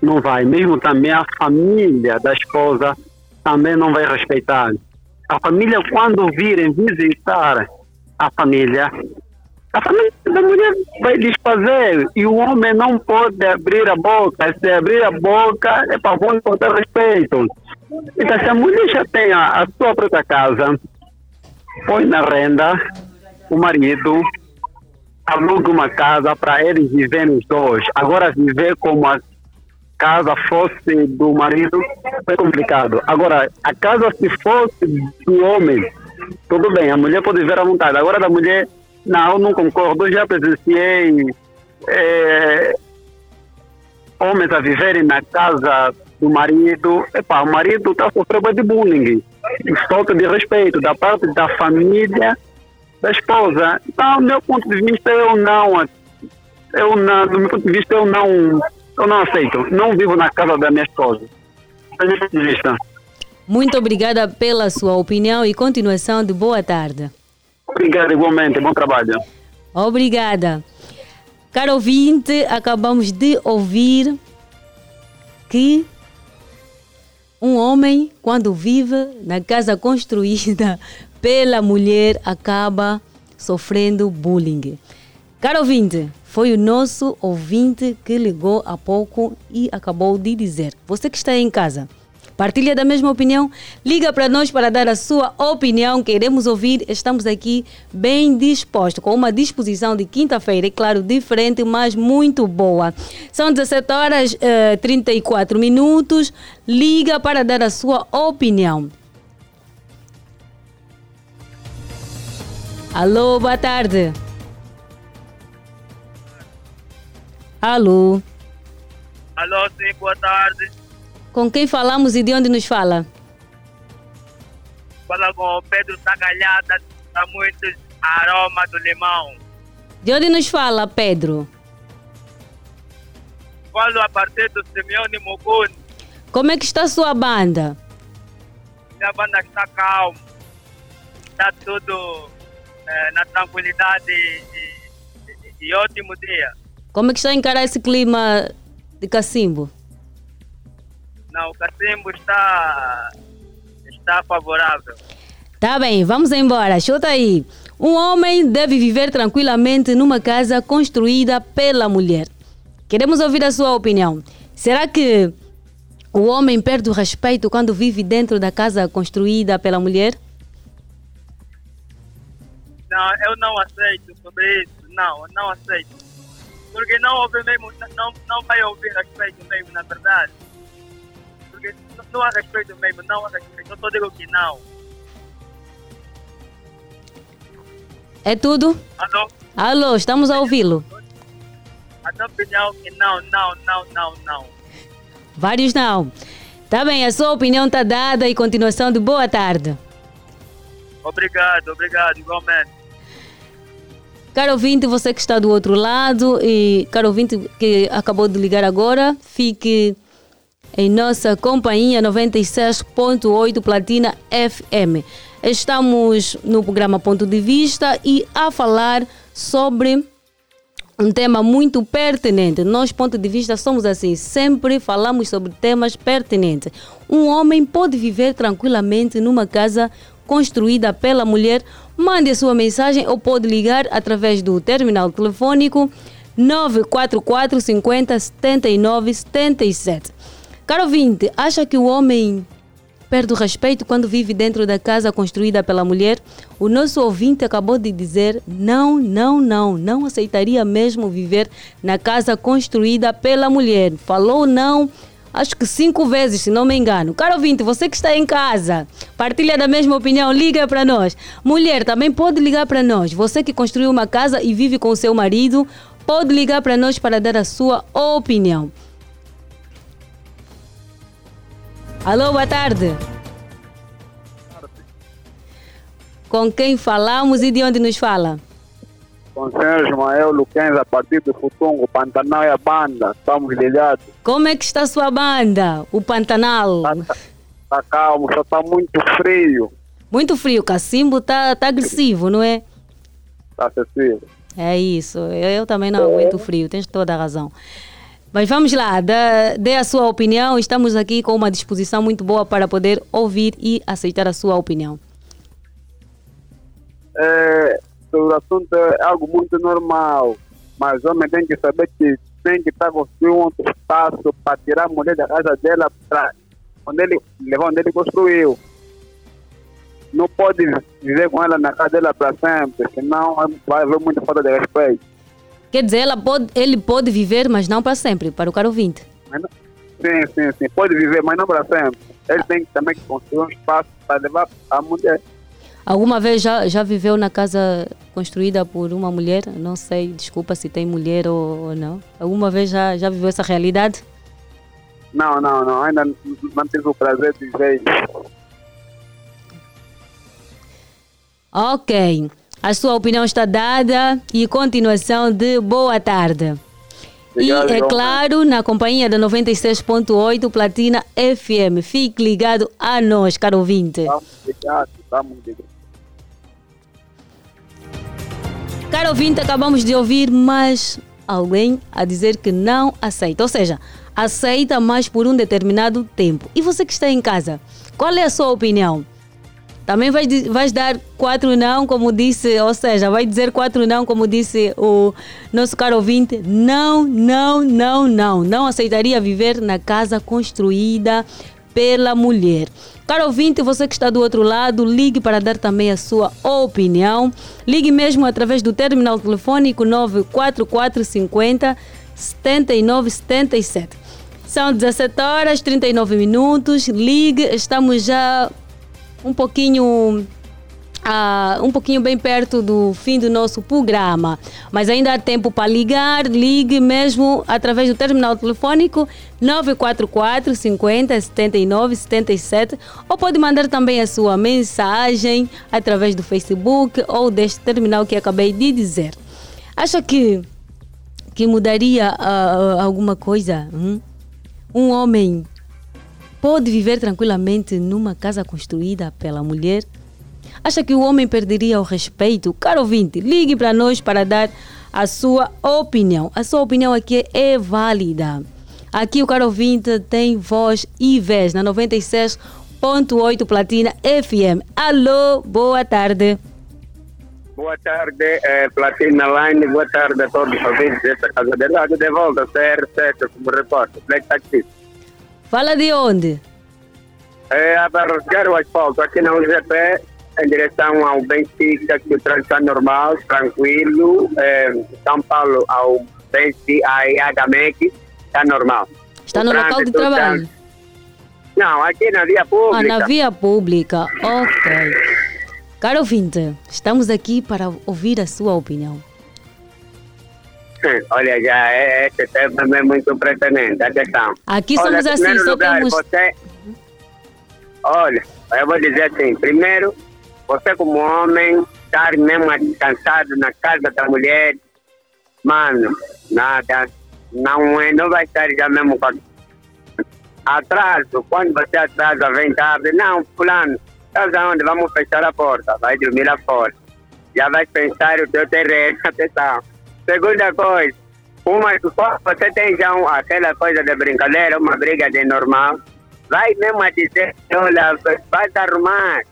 [SPEAKER 8] não vai. Mesmo também a família da esposa também não vai respeitar. A família, quando virem visitar a família, a família da mulher vai desfazer e o homem não pode abrir a boca. Se abrir a boca, é para vão faltar respeito. Então, se a mulher já tem a, a sua própria casa, põe na renda, o marido aluga uma casa para eles viverem os dois. Agora, viver como a casa fosse do marido é complicado. Agora, a casa se fosse do homem, tudo bem, a mulher pode viver à vontade. Agora, da mulher, não, não concordo. Eu já presenciei é, homens a viverem na casa do marido. Epa, o marido está sofrendo de bullying, falta de respeito da parte da família da esposa. Então, do meu ponto de vista, eu não, eu não, do meu ponto de vista, eu não, eu não aceito. Não vivo na casa da minha esposa. Do meu ponto de vista.
[SPEAKER 1] Muito obrigada pela sua opinião e continuação de boa tarde.
[SPEAKER 8] Obrigado igualmente, bom trabalho.
[SPEAKER 1] Obrigada. Caro ouvinte, acabamos de ouvir que um homem, quando vive na casa construída pela mulher, acaba sofrendo bullying. Caro ouvinte, foi o nosso ouvinte que ligou há pouco e acabou de dizer. Você que está em casa, Partilha da mesma opinião? Liga para nós para dar a sua opinião. Queremos ouvir. Estamos aqui bem dispostos, com uma disposição de quinta-feira, é claro, diferente, mas muito boa. São 17 horas e eh, 34 minutos. Liga para dar a sua opinião. Alô, boa tarde. Alô.
[SPEAKER 9] Alô, sim, boa tarde.
[SPEAKER 1] Com quem falamos e de onde nos fala?
[SPEAKER 9] Fala com o Pedro Tagalhada, da Muitos Aroma do Limão.
[SPEAKER 1] De onde nos fala, Pedro?
[SPEAKER 9] Falo a partir do Simeone Muguni.
[SPEAKER 1] Como é que está a sua banda?
[SPEAKER 9] Minha banda está calma. Está tudo na tranquilidade e, e, e ótimo dia.
[SPEAKER 1] Como é que está a encarar esse clima de cacimbo?
[SPEAKER 9] Não, o Cacimbo está, está favorável.
[SPEAKER 1] Tá bem, vamos embora. Chuta aí. Um homem deve viver tranquilamente numa casa construída pela mulher. Queremos ouvir a sua opinião. Será que o homem perde o respeito quando vive dentro da casa construída pela mulher?
[SPEAKER 9] Não, eu não aceito sobre isso. Não, eu não aceito. Porque não houve mesmo, não, não vai ouvir respeito mesmo, na verdade. Porque não, há respeito mesmo, não há respeito. Eu só digo que não.
[SPEAKER 1] É tudo?
[SPEAKER 9] Alô?
[SPEAKER 1] Alô, estamos a ouvi-lo.
[SPEAKER 9] A minha opinião que não, não, não, não, não.
[SPEAKER 1] Vários não. Tá bem, a sua opinião está dada e continuação de boa tarde.
[SPEAKER 9] Obrigado, obrigado, igualmente.
[SPEAKER 1] Caro ouvinte, você que está do outro lado e caro ouvinte que acabou de ligar agora, fique em nossa companhia 96.8 Platina FM. Estamos no programa Ponto de Vista e a falar sobre um tema muito pertinente. Nós, ponto de vista, somos assim, sempre falamos sobre temas pertinentes. Um homem pode viver tranquilamente numa casa construída pela mulher. Mande a sua mensagem ou pode ligar através do terminal telefônico 944 50 79 77. Caro ouvinte, acha que o homem perde o respeito quando vive dentro da casa construída pela mulher? O nosso ouvinte acabou de dizer não, não, não, não aceitaria mesmo viver na casa construída pela mulher. Falou não, acho que cinco vezes, se não me engano. Caro ouvinte, você que está em casa, partilha da mesma opinião, liga para nós. Mulher também pode ligar para nós. Você que construiu uma casa e vive com o seu marido, pode ligar para nós para dar a sua opinião. Alô, boa tarde. Com quem falamos e de onde nos fala?
[SPEAKER 10] Com o senhor Ismael Luquens, a partir do Futungo, Pantanal e a banda. Estamos ligados.
[SPEAKER 1] Como é que está a sua banda, o Pantanal?
[SPEAKER 10] Está tá calmo, só está muito frio.
[SPEAKER 1] Muito frio, Cacimbo está tá agressivo, não é?
[SPEAKER 10] Está acessível.
[SPEAKER 1] É isso, eu, eu também não aguento frio, tens toda a razão. Mas vamos lá, dê, dê a sua opinião. Estamos aqui com uma disposição muito boa para poder ouvir e aceitar a sua opinião.
[SPEAKER 10] É, o assunto é algo muito normal, mas o homem tem que saber que tem que estar construindo um outro espaço para tirar a mulher da casa dela para onde ele levar onde ele construiu. Não pode viver com ela na casa dela para sempre, senão vai haver muita falta de respeito.
[SPEAKER 1] Quer dizer, ela pode, ele pode viver, mas não para sempre, para o caro ouvinte.
[SPEAKER 10] Sim, sim, sim. Pode viver, mas não para sempre. Ele tem que também construir um espaço para levar a mulher.
[SPEAKER 1] Alguma vez já, já viveu na casa construída por uma mulher? Não sei, desculpa se tem mulher ou, ou não. Alguma vez já, já viveu essa realidade?
[SPEAKER 10] Não, não, não. Ainda não tive o prazer de ver isso.
[SPEAKER 1] Ok. A sua opinião está dada e continuação de boa tarde.
[SPEAKER 10] Obrigado,
[SPEAKER 1] e é claro, na companhia da 96.8 Platina FM. Fique ligado a nós, caro ouvinte.
[SPEAKER 10] Vamos obrigado, obrigado.
[SPEAKER 1] Caro ouvinte, acabamos de ouvir mais alguém a dizer que não aceita. Ou seja, aceita, mas por um determinado tempo. E você que está em casa, qual é a sua opinião? Também vais, vais dar quatro não, como disse, ou seja, vai dizer quatro não, como disse o nosso caro ouvinte. Não, não, não, não. Não aceitaria viver na casa construída pela mulher. Caro ouvinte, você que está do outro lado, ligue para dar também a sua opinião. Ligue mesmo através do terminal telefônico 94450 7977. São 17 horas 39 minutos. Ligue, estamos já um pouquinho ah, um pouquinho bem perto do fim do nosso programa. Mas ainda há tempo para ligar. Ligue mesmo através do terminal telefônico 944 50 79 77 ou pode mandar também a sua mensagem através do Facebook ou deste terminal que acabei de dizer. Acha que, que mudaria ah, alguma coisa? hum? Um homem pode viver tranquilamente numa casa construída pela mulher? Acha que o homem perderia o respeito? Caro ouvinte, ligue para nós para dar a sua opinião. A sua opinião aqui é válida. Aqui o caro ouvinte tem voz e vez na 96.8 Platina FM. Alô, boa tarde.
[SPEAKER 11] Boa tarde, eh, Platina Line. Boa tarde a todos os ouvintes desta casa de rádio. De volta, CR7, como repórter, Black Taxi.
[SPEAKER 1] Fala de onde?
[SPEAKER 11] É, a o asfalto aqui na UGP, em direção ao Benfica, que o trânsito está normal, tranquilo. É, São Paulo ao Benfica, a IHMEC, está normal.
[SPEAKER 1] Está no local de
[SPEAKER 11] está-
[SPEAKER 1] trabalho?
[SPEAKER 11] Não, aqui na via pública.
[SPEAKER 1] Ah, na via pública. Ok. Caro ouvinte, estamos aqui para ouvir a sua opinião.
[SPEAKER 11] Olha, já é, esse tema é muito pretendente. Atenção.
[SPEAKER 1] Aqui
[SPEAKER 11] Olha,
[SPEAKER 1] somos
[SPEAKER 11] em
[SPEAKER 1] assim, só
[SPEAKER 11] lugar,
[SPEAKER 1] temos-
[SPEAKER 11] Você... Olha, eu vou dizer assim: primeiro, você, como homem, estar mesmo cansado na casa da mulher, mano, nada, não, é, não vai estar já mesmo com atraso, quando você atrasa, vem tarde, não, fulano, estás aonde? Vamos fechar a porta, vai dormir lá fora. Já vai pensar o teu terreno, atenção. Segunda coisa, uma, você tem já um, aquela coisa de brincadeira, uma briga de normal, vai mesmo a dizer, olha, vai se arrumar.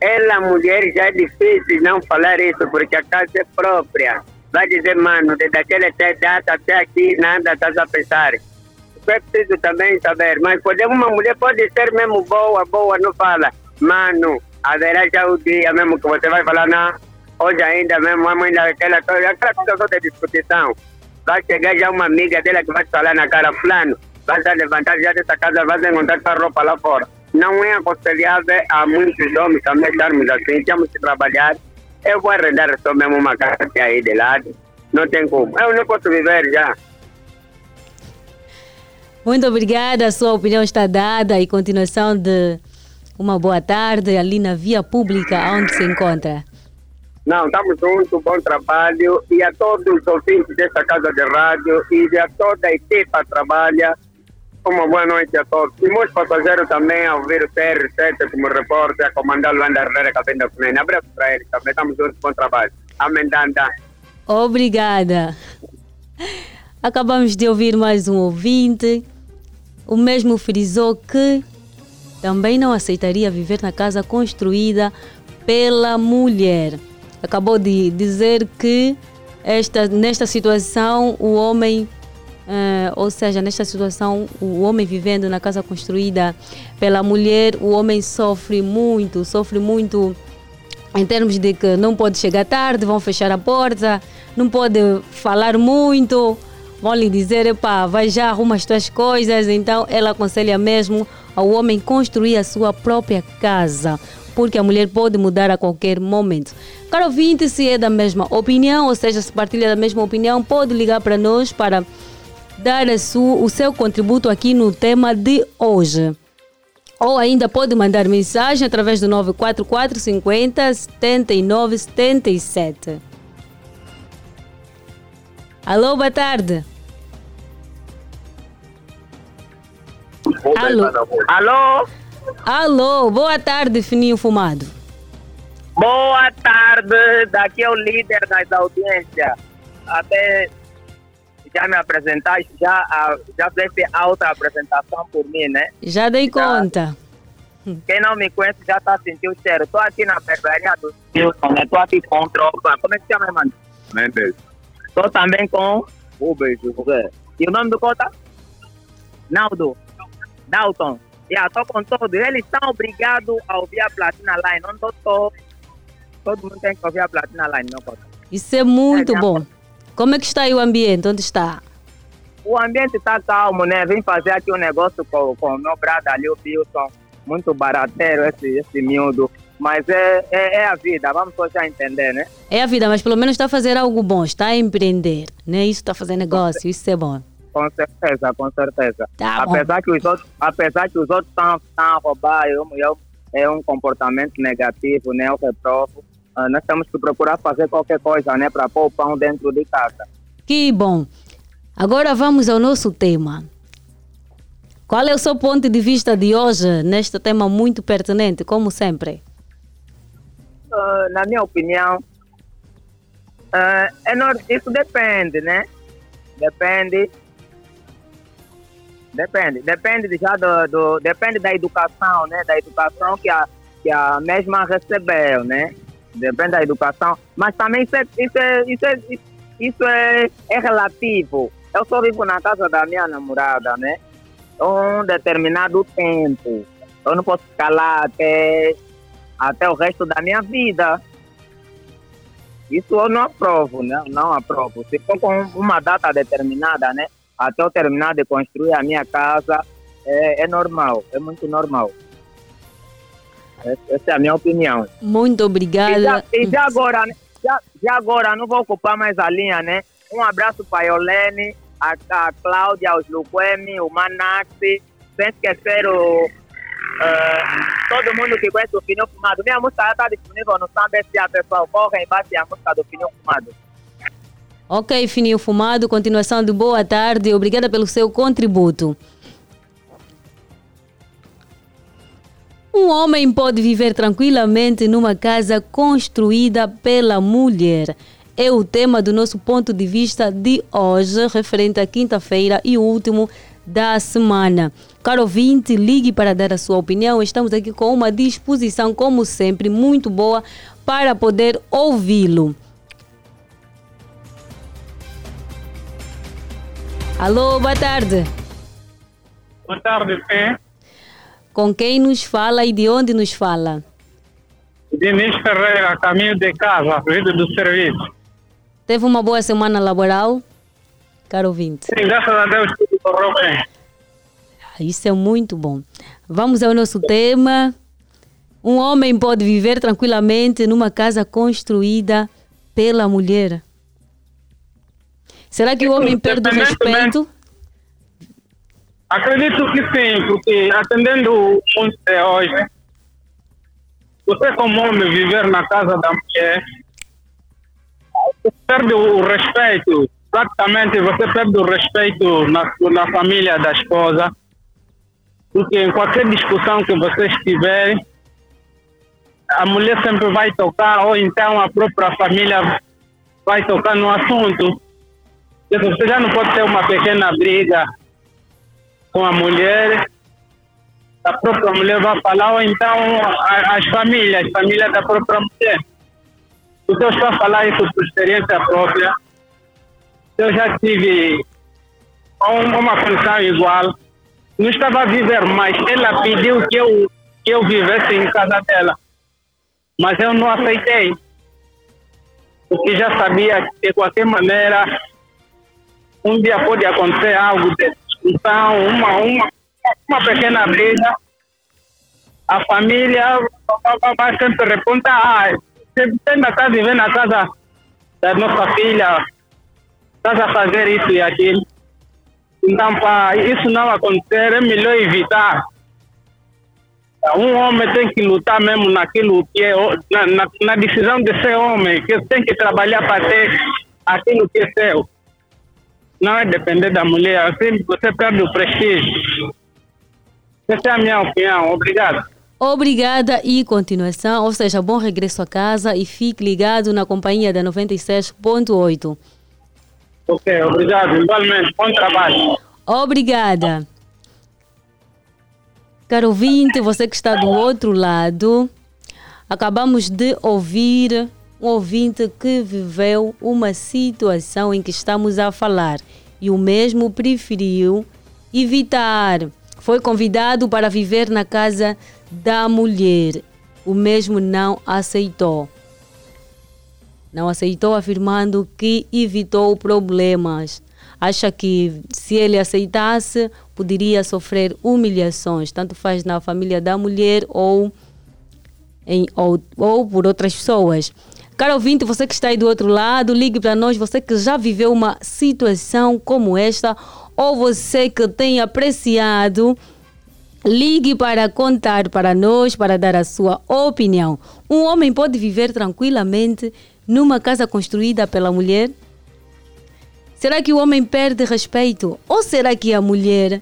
[SPEAKER 11] Ela, mulher, já é difícil não falar isso, porque a casa é própria. Vai dizer, mano, desde aquela até data até aqui, nada estás a pensar. Isso é preciso também saber. Mas pode, uma mulher pode ser mesmo boa, boa, não fala. Mano, haverá já o dia mesmo que você vai falar, não, hoje ainda mesmo, a mãe daquela coisa, aquela coisa toda de discussão. Vai chegar já uma amiga dela que vai falar na cara, fulano, vai levantar já dessa casa, vai encontrar tua roupa lá fora. Não é aconselhável a muitos homens também estarmos assim, temos que trabalhar. Eu vou arrendar só mesmo uma casa que aí de lado, não tem como. Eu não posso viver já.
[SPEAKER 1] Muito obrigada, a sua opinião está dada e continuação de uma boa tarde ali na via pública onde se encontra.
[SPEAKER 11] Não, estamos juntos, bom trabalho. E a todos os ouvintes desta casa de rádio e a toda a equipa que trabalha, uma boa noite a todos. E muitos passageiros também a ouvir o TR7 como repórter, a comandar Luanda Herrera, Cabenda Cunene. Abraço para eles também, estamos juntos, bom trabalho. Amém, Danda.
[SPEAKER 1] Obrigada. Acabamos de ouvir mais um ouvinte. O mesmo frisou que também não aceitaria viver na casa construída pela mulher. Acabou de dizer que esta, nesta situação o homem, eh, ou seja, nesta situação o homem vivendo na casa construída pela mulher, o homem sofre muito, sofre muito em termos de que não pode chegar tarde, vão fechar a porta, não pode falar muito, vão lhe dizer, epá, vai já arruma as tuas coisas. Então ela aconselha mesmo ao homem construir a sua própria casa, porque a mulher pode mudar a qualquer momento. Caro ouvinte, se é da mesma opinião, ou seja, se partilha da mesma opinião, pode ligar para nós para dar sua, o seu contributo aqui no tema de hoje. Ou ainda pode mandar mensagem através do 944 50 79 77. Alô, boa tarde. Alô.
[SPEAKER 12] Alô?
[SPEAKER 1] Alô, boa tarde, Fininho Fumado.
[SPEAKER 12] Boa tarde, daqui é o líder das audiências. Até já me apresentaste, já, já fizeste alta apresentação por mim, né?
[SPEAKER 1] Já dei conta.
[SPEAKER 12] Quem não me conhece já está sentindo o cheiro. Estou aqui na barbearia do Wilson, né? Estou aqui com tropa. Como é que chama, mano?
[SPEAKER 10] Mendes.
[SPEAKER 12] Estou também com Rubens José. E o nome do cota? Naldo. Dalton. Yeah, estou com todos. Eles estão obrigados a ouvir a Platina Line. Não estou. Todo mundo tem que ouvir a Platina Line, não cota.
[SPEAKER 1] Isso é muito
[SPEAKER 12] É, já-
[SPEAKER 1] bom. Como é que está aí o ambiente? Onde está?
[SPEAKER 12] O ambiente está calmo, né? Vim fazer aqui um negócio com, com o meu brother ali, o Wilson. Muito barateiro esse, esse miúdo. Mas é, é, é a vida, vamos só já entender, né?
[SPEAKER 1] É a vida, mas pelo menos está a fazer algo bom, está a empreender, né? Isso está a fazer negócio, isso é bom.
[SPEAKER 12] Com certeza, com certeza.
[SPEAKER 1] Tá bom.
[SPEAKER 12] apesar, que os outros, apesar que os outros estão a roubar, eu, eu, é um comportamento negativo, né? Eu reprovo. Ah, nós temos que procurar fazer qualquer coisa, né? Para pôr o pão dentro de casa.
[SPEAKER 1] Que bom. Agora vamos ao nosso tema. Qual é o seu ponto de vista de hoje neste tema muito pertinente, como sempre?
[SPEAKER 12] Ah, na minha opinião, ah, é isso depende, né? Depende. Depende. Depende de já do, do- depende da educação, né? Da educação que a, que a mesma recebeu, né? Depende da educação. Mas também isso é, isso é, isso é, isso é, é relativo. Eu só vivo na casa da minha namorada, né? Um determinado tempo. Eu não posso ficar lá até até o resto da minha vida. Isso eu não aprovo, né? Não aprovo. Se for com uma data determinada, né? Até eu terminar de construir a minha casa, é, é normal, é muito normal. Essa é a minha opinião.
[SPEAKER 1] Muito
[SPEAKER 12] E já,
[SPEAKER 1] obrigada.
[SPEAKER 12] e já agora, né? já, já agora, não vou ocupar mais a linha, né? Um abraço para a Iolene, a, a Cláudia, os Luquemi, o Manaxi, sem esquecer ah, todo mundo que conhece o Pneu Fumado. Minha música está disponível no Samba SA, pessoal. Correm, bate a música do Pneu Fumado.
[SPEAKER 1] Ok, Fininho Fumado, continuação de boa tarde. Obrigada pelo seu contributo. Um homem pode viver tranquilamente numa casa construída pela mulher. É o tema do nosso ponto de vista de hoje, referente à quinta-feira e último da semana. Caro ouvinte, ligue para dar a sua opinião. Estamos aqui com uma disposição, como sempre, muito boa para poder ouvi-lo. Alô, boa tarde.
[SPEAKER 13] Boa tarde, Fê.
[SPEAKER 1] Com quem nos fala e de onde nos fala?
[SPEAKER 13] Diniz Ferreira, caminho de casa, vindo do serviço.
[SPEAKER 1] Teve uma boa semana laboral? Caro ouvinte.
[SPEAKER 13] Sim, graças a Deus tudo correu bem.
[SPEAKER 1] Isso é muito bom. Vamos ao nosso tema. Um homem pode viver tranquilamente numa casa construída pela mulher. Será que o homem perde o respeito?
[SPEAKER 13] Acredito que sim, porque atendendo o mundo de hoje, você como homem viver na casa da mulher, perde o respeito. Praticamente você perde o respeito na, na família da esposa, porque em qualquer discussão que vocês tiverem, a mulher sempre vai tocar, ou então a própria família vai tocar no assunto. Você já não pode ter uma pequena briga com a mulher, a própria mulher vai falar, ou então as famílias, as famílias da própria mulher. Porque eu estou a falar isso por experiência própria. Eu já tive um- uma função igual. Não estava a viver mais. Ela pediu que eu, que eu vivesse em casa dela. Mas eu não aceitei. Porque já sabia que de qualquer maneira um dia pode acontecer algo de discussão, uma, uma, uma pequena briga. A família vai- sempre responder, ah, você ainda está vivendo na casa da nossa filha, estás a fazer isso e aquilo. Então, para isso não acontecer, é melhor evitar. Um homem tem que lutar mesmo naquilo que é, na, na, na decisão de ser homem, que tem que trabalhar para ter aquilo que é seu. Não é depender da mulher, assim você perde o prestígio. Essa é a minha opinião. Obrigado.
[SPEAKER 1] Obrigada e continuação, ou seja, bom regresso a casa e fique ligado na companhia da 96.8.
[SPEAKER 13] Ok, obrigado. Igualmente, bom trabalho.
[SPEAKER 1] Obrigada. Caro ouvinte, você que está do outro lado, acabamos de ouvir um ouvinte que viveu uma situação em que estamos a falar e o mesmo preferiu evitar. Foi convidado para viver na casa da mulher. O mesmo não aceitou. Não aceitou, afirmando que evitou problemas. Acha que se ele aceitasse, poderia sofrer humilhações, tanto faz na família da mulher ou, em, ou, ou por outras pessoas. Caro ouvinte, você que está aí do outro lado, ligue para nós, você que já viveu uma situação como esta, ou você que tem apreciado, ligue para contar para nós, para dar a sua opinião. Um homem pode viver tranquilamente numa casa construída pela mulher? Será que o homem perde respeito? Ou será que a mulher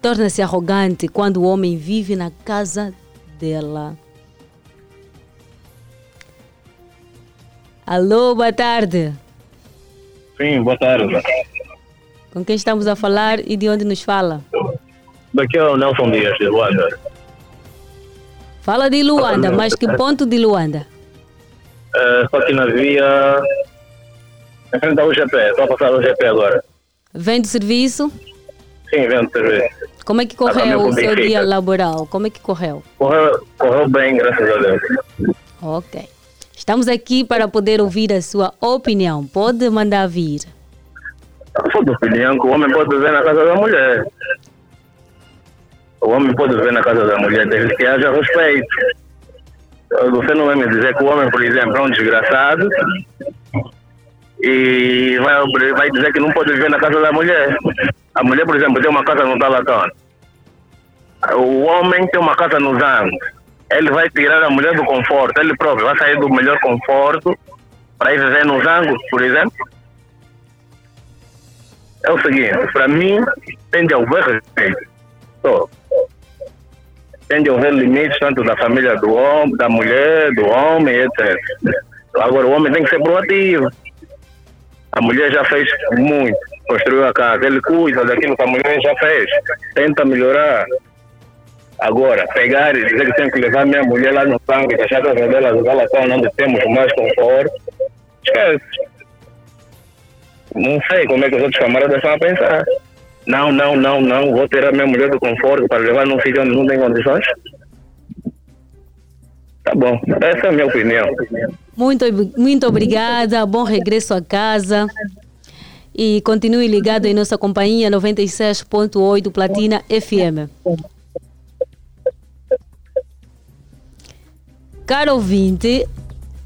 [SPEAKER 1] torna-se arrogante quando o homem vive na casa dela? Alô, boa tarde.
[SPEAKER 14] Sim, boa tarde.
[SPEAKER 1] Com quem estamos a falar e de onde nos fala?
[SPEAKER 14] Daqui é o Nelson Dias, de Luanda.
[SPEAKER 1] Fala de Luanda, mas que ponto de Luanda?
[SPEAKER 14] Uh, só que na via. Em frente ao GP, estou a passar o GP agora.
[SPEAKER 1] Vem do serviço?
[SPEAKER 14] Sim, vendo serviço.
[SPEAKER 1] Como é que correu o seu dia laboral? Como é que correu?
[SPEAKER 14] Correu, correu bem, graças a Deus.
[SPEAKER 1] Ok. Estamos aqui para poder ouvir a sua opinião. Pode mandar vir.
[SPEAKER 14] Sou da opinião que o homem pode viver na casa da mulher. O homem pode viver na casa da mulher desde que haja respeito. Você não vai me dizer que o homem, por exemplo, é um desgraçado e vai, vai dizer que não pode viver na casa da mulher. A mulher, por exemplo, tem uma casa no Talatão. O homem tem uma casa no Zango. Ele vai tirar a mulher do conforto. Ele próprio vai sair do melhor conforto para ir viver no Zango, por exemplo. É o seguinte, para mim, tem de haver respeito. Só. Tem de haver limites tanto da família do homem, da mulher, do homem, etc. Agora, o homem tem que ser proativo. A mulher já fez muito, construiu a casa. Ele cuida daquilo que a mulher já fez. Tenta melhorar. Agora, pegar e dizer que tem que levar minha mulher lá no banco e deixar a casa dela galacão onde temos mais conforto, esquece. Não sei como é que os outros camaradas a pensar. Não, não, não, não, vou tirar minha mulher do conforto para levar num sítio onde não tem condições. Tá bom, essa é a minha opinião.
[SPEAKER 1] Muito, muito obrigada. Bom regresso a casa. E continue ligado em nossa companhia 96.8 Platina FM. Caro ouvinte,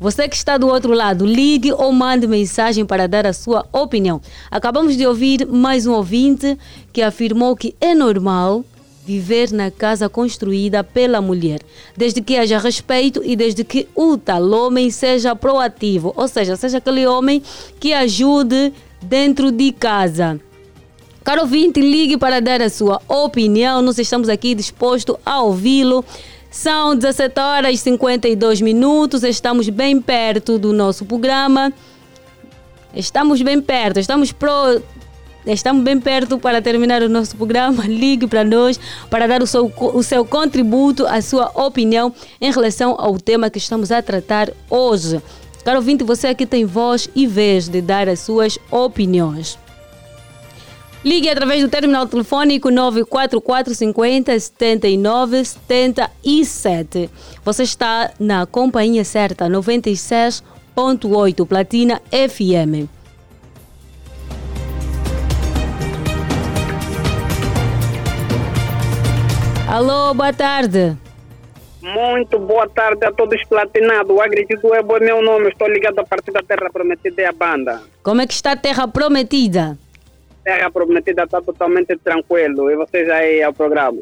[SPEAKER 1] você que está do outro lado, ligue ou mande mensagem para dar a sua opinião. Acabamos de ouvir mais um ouvinte que afirmou que é normal viver na casa construída pela mulher, desde que haja respeito e desde que o tal homem seja proativo, ou seja, seja aquele homem que ajude dentro de casa. Caro ouvinte, ligue para dar a sua opinião. Nós estamos aqui dispostos a ouvi-lo. São 17 horas e 52 minutos. Estamos bem perto do nosso programa. Estamos bem perto, estamos pro, Estamos bem perto para terminar o nosso programa. Ligue para nós para dar o seu, o seu contributo, a sua opinião em relação ao tema que estamos a tratar hoje. Caro ouvinte, você aqui tem voz e vez de dar as suas opiniões. Ligue através do terminal telefônico 944 50 79 77. Você está na companhia certa 96.8 Platina FM. Alô, boa tarde.
[SPEAKER 15] Muito boa tarde a todos platinados. O Agritido é meu nome. Estou ligado a partir da Terra Prometida e a banda.
[SPEAKER 1] Como é que está a Terra Prometida?
[SPEAKER 15] Terra Prometida está totalmente tranquilo. E vocês aí ao programa?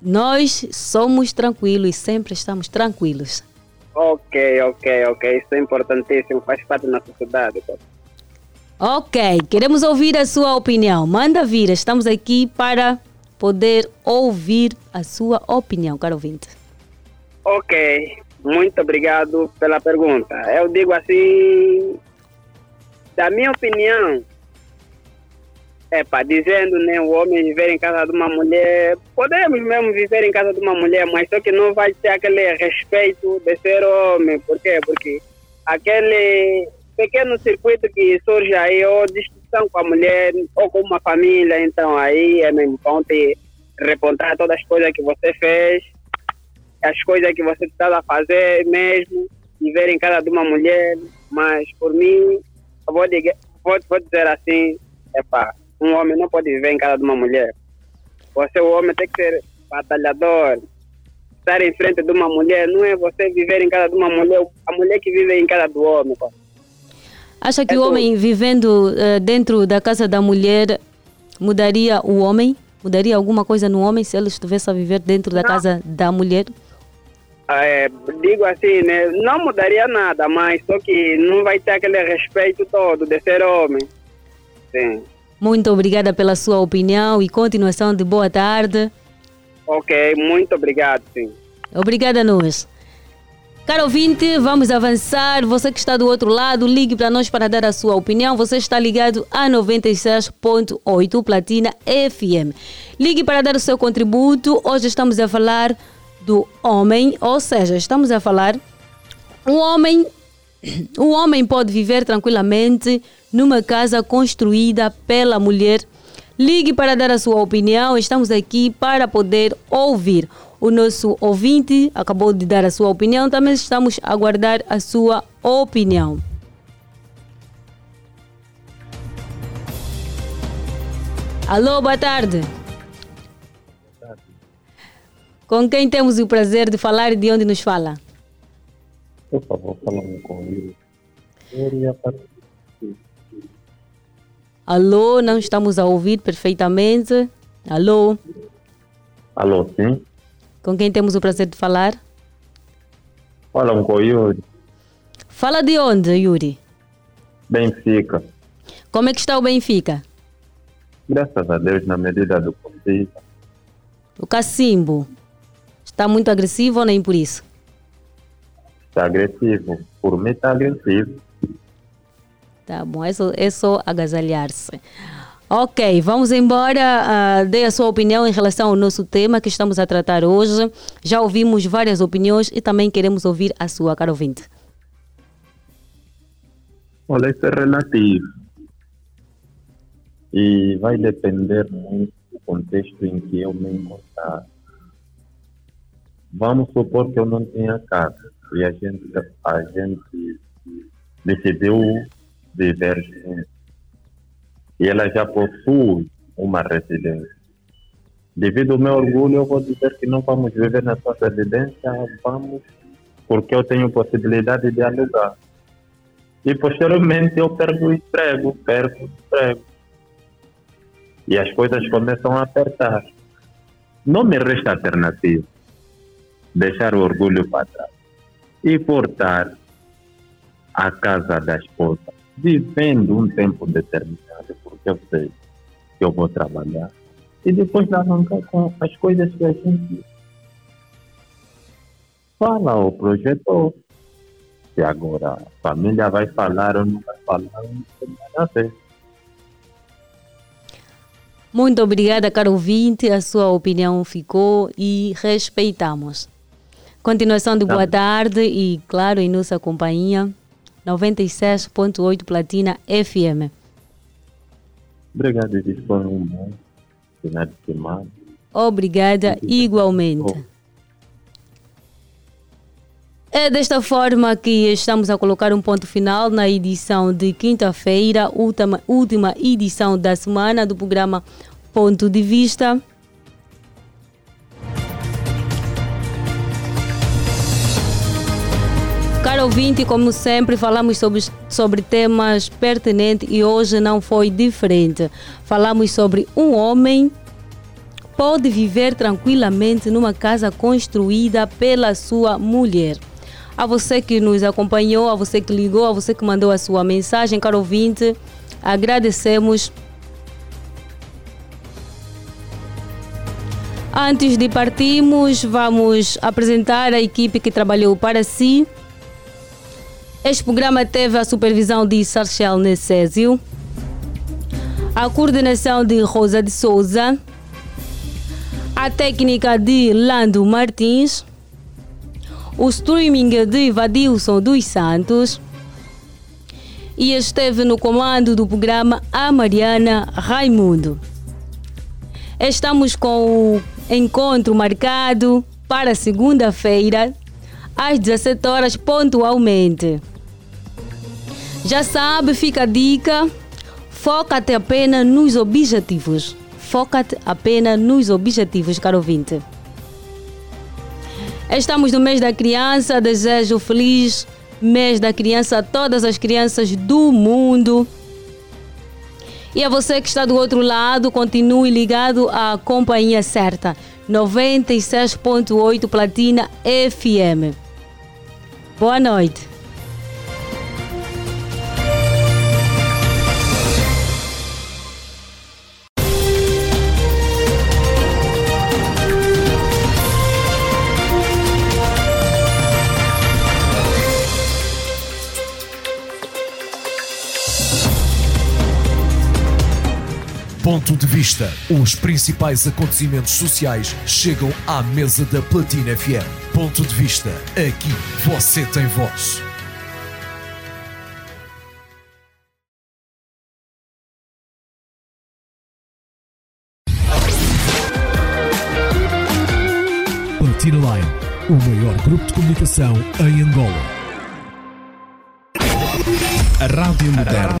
[SPEAKER 1] Nós somos tranquilos e sempre estamos tranquilos.
[SPEAKER 15] Ok, ok, ok. Isso é importantíssimo. Faz parte da sociedade.
[SPEAKER 1] Ok, queremos ouvir a sua opinião. Manda vir. Estamos aqui para poder ouvir a sua opinião, caro ouvinte.
[SPEAKER 15] Ok, muito obrigado pela pergunta. Eu digo assim, da minha opinião, é para dizendo né, o homem viver em casa de uma mulher, podemos mesmo viver em casa de uma mulher, mas só que não vai ter aquele respeito de ser homem. Por quê? Porque aquele pequeno circuito que surge aí, ou discussão com a mulher, ou com uma família, então aí é mesmo vão te repontar todas as coisas que você fez, as coisas que você está a fazer mesmo, viver em casa de uma mulher, mas por mim, eu vou, dizer, vou, vou dizer assim, epa, um homem não pode viver em casa de uma mulher. Você, o homem, tem que ser batalhador, estar em frente de uma mulher, não é você viver em casa de uma mulher, a mulher que vive em casa do homem. Pô.
[SPEAKER 1] Acha que é o homem vivendo uh, dentro da casa da mulher mudaria o homem? Mudaria alguma coisa no homem se ele estivesse a viver dentro da não. casa da mulher?
[SPEAKER 15] É, digo assim, né? Não mudaria nada, mas só que não vai ter aquele respeito todo de ser homem. Sim.
[SPEAKER 1] Muito obrigada pela sua opinião e continuação de boa tarde.
[SPEAKER 15] Ok, muito obrigado, sim.
[SPEAKER 1] Obrigada a nós. Caro ouvinte, vamos avançar. Você que está do outro lado, ligue para nós para dar a sua opinião. Você está ligado a 96.8 Platina FM. Ligue para dar o seu contributo. Hoje estamos a falar do homem, ou seja, estamos a falar o homem o homem pode viver tranquilamente numa casa construída pela mulher. Ligue para dar a sua opinião. Estamos aqui para poder ouvir. O nosso ouvinte acabou de dar a sua opinião, também estamos a aguardar a sua opinião. Alô, boa tarde. Boa tarde. Com quem temos o prazer de falar e de onde nos fala?
[SPEAKER 16] Por favor, falando com ele.
[SPEAKER 1] Alô, não estamos a ouvir perfeitamente. Alô?
[SPEAKER 16] Alô, sim.
[SPEAKER 1] Com quem temos o prazer de falar?
[SPEAKER 16] Fala com o Yuri.
[SPEAKER 1] Fala de onde, Yuri?
[SPEAKER 16] Benfica.
[SPEAKER 1] Como é que está o Benfica?
[SPEAKER 16] Graças a Deus, na medida do possível.
[SPEAKER 1] O Cacimbo está muito agressivo ou nem por isso?
[SPEAKER 16] Está agressivo. Por mim está agressivo.
[SPEAKER 1] Tá bom, é só, é só agasalhar-se. Ok, vamos embora. Uh, dê a sua opinião em relação ao nosso tema que estamos a tratar hoje. Já ouvimos várias opiniões e também queremos ouvir a sua, caro ouvinte.
[SPEAKER 16] Olha, isso é relativo. E vai depender muito do contexto em que eu me encontrar. Vamos supor que eu não tinha casa e a gente, a gente decidiu juntos e ela já possui uma residência. Devido ao meu orgulho, eu vou dizer que não vamos viver na sua residência, vamos porque eu tenho possibilidade de alugar. E posteriormente eu perco o emprego, perco o emprego. E as coisas começam a apertar. Não me resta alternativa. Deixar o orgulho para trás. E voltar à casa da esposa, vivendo um tempo determinado eu sei que eu vou trabalhar. E depois arrancar com as coisas que a gente fala ao projetor. Se agora a família vai falar ou não vai falar, não sei.
[SPEAKER 1] Muito obrigada, caro ouvinte. A sua opinião ficou e respeitamos. Continuação de boa tarde e, claro, em nossa companhia, 96.8 Platina FM.
[SPEAKER 16] Obrigado, isso foi um bom final de semana.
[SPEAKER 1] Obrigada, igualmente. É desta forma que estamos a colocar um ponto final na edição de quinta-feira, última, última edição da semana do programa Ponto de Vista. Caro ouvinte, como sempre, falamos sobre, sobre temas pertinentes e hoje não foi diferente. Falamos sobre um homem pode viver tranquilamente numa casa construída pela sua mulher. A você que nos acompanhou, a você que ligou, a você que mandou a sua mensagem, caro ouvinte, agradecemos. Antes de partirmos, vamos apresentar a equipe que trabalhou para si. Este programa teve a supervisão de Sarchel Necésio, a coordenação de Rosa de Souza, a técnica de Lando Martins, o streaming de Vadilson dos Santos e esteve no comando do programa a Mariana Raimundo. Estamos com o encontro marcado para segunda-feira, às 17 horas pontualmente. Já sabe, fica a dica, foca-te apenas nos objetivos. Foca-te apenas nos objetivos, caro ouvinte. Estamos no mês da criança, desejo feliz mês da criança a todas as crianças do mundo. E a você que está do outro lado, continue ligado à companhia certa, 96.8 Platina FM. Boa noite.
[SPEAKER 2] Ponto de vista. Os principais acontecimentos sociais chegam à mesa da Platina FM. Ponto de vista. Aqui você tem voz. Platina Line, o maior grupo de comunicação em Angola. A Rádio Moderna.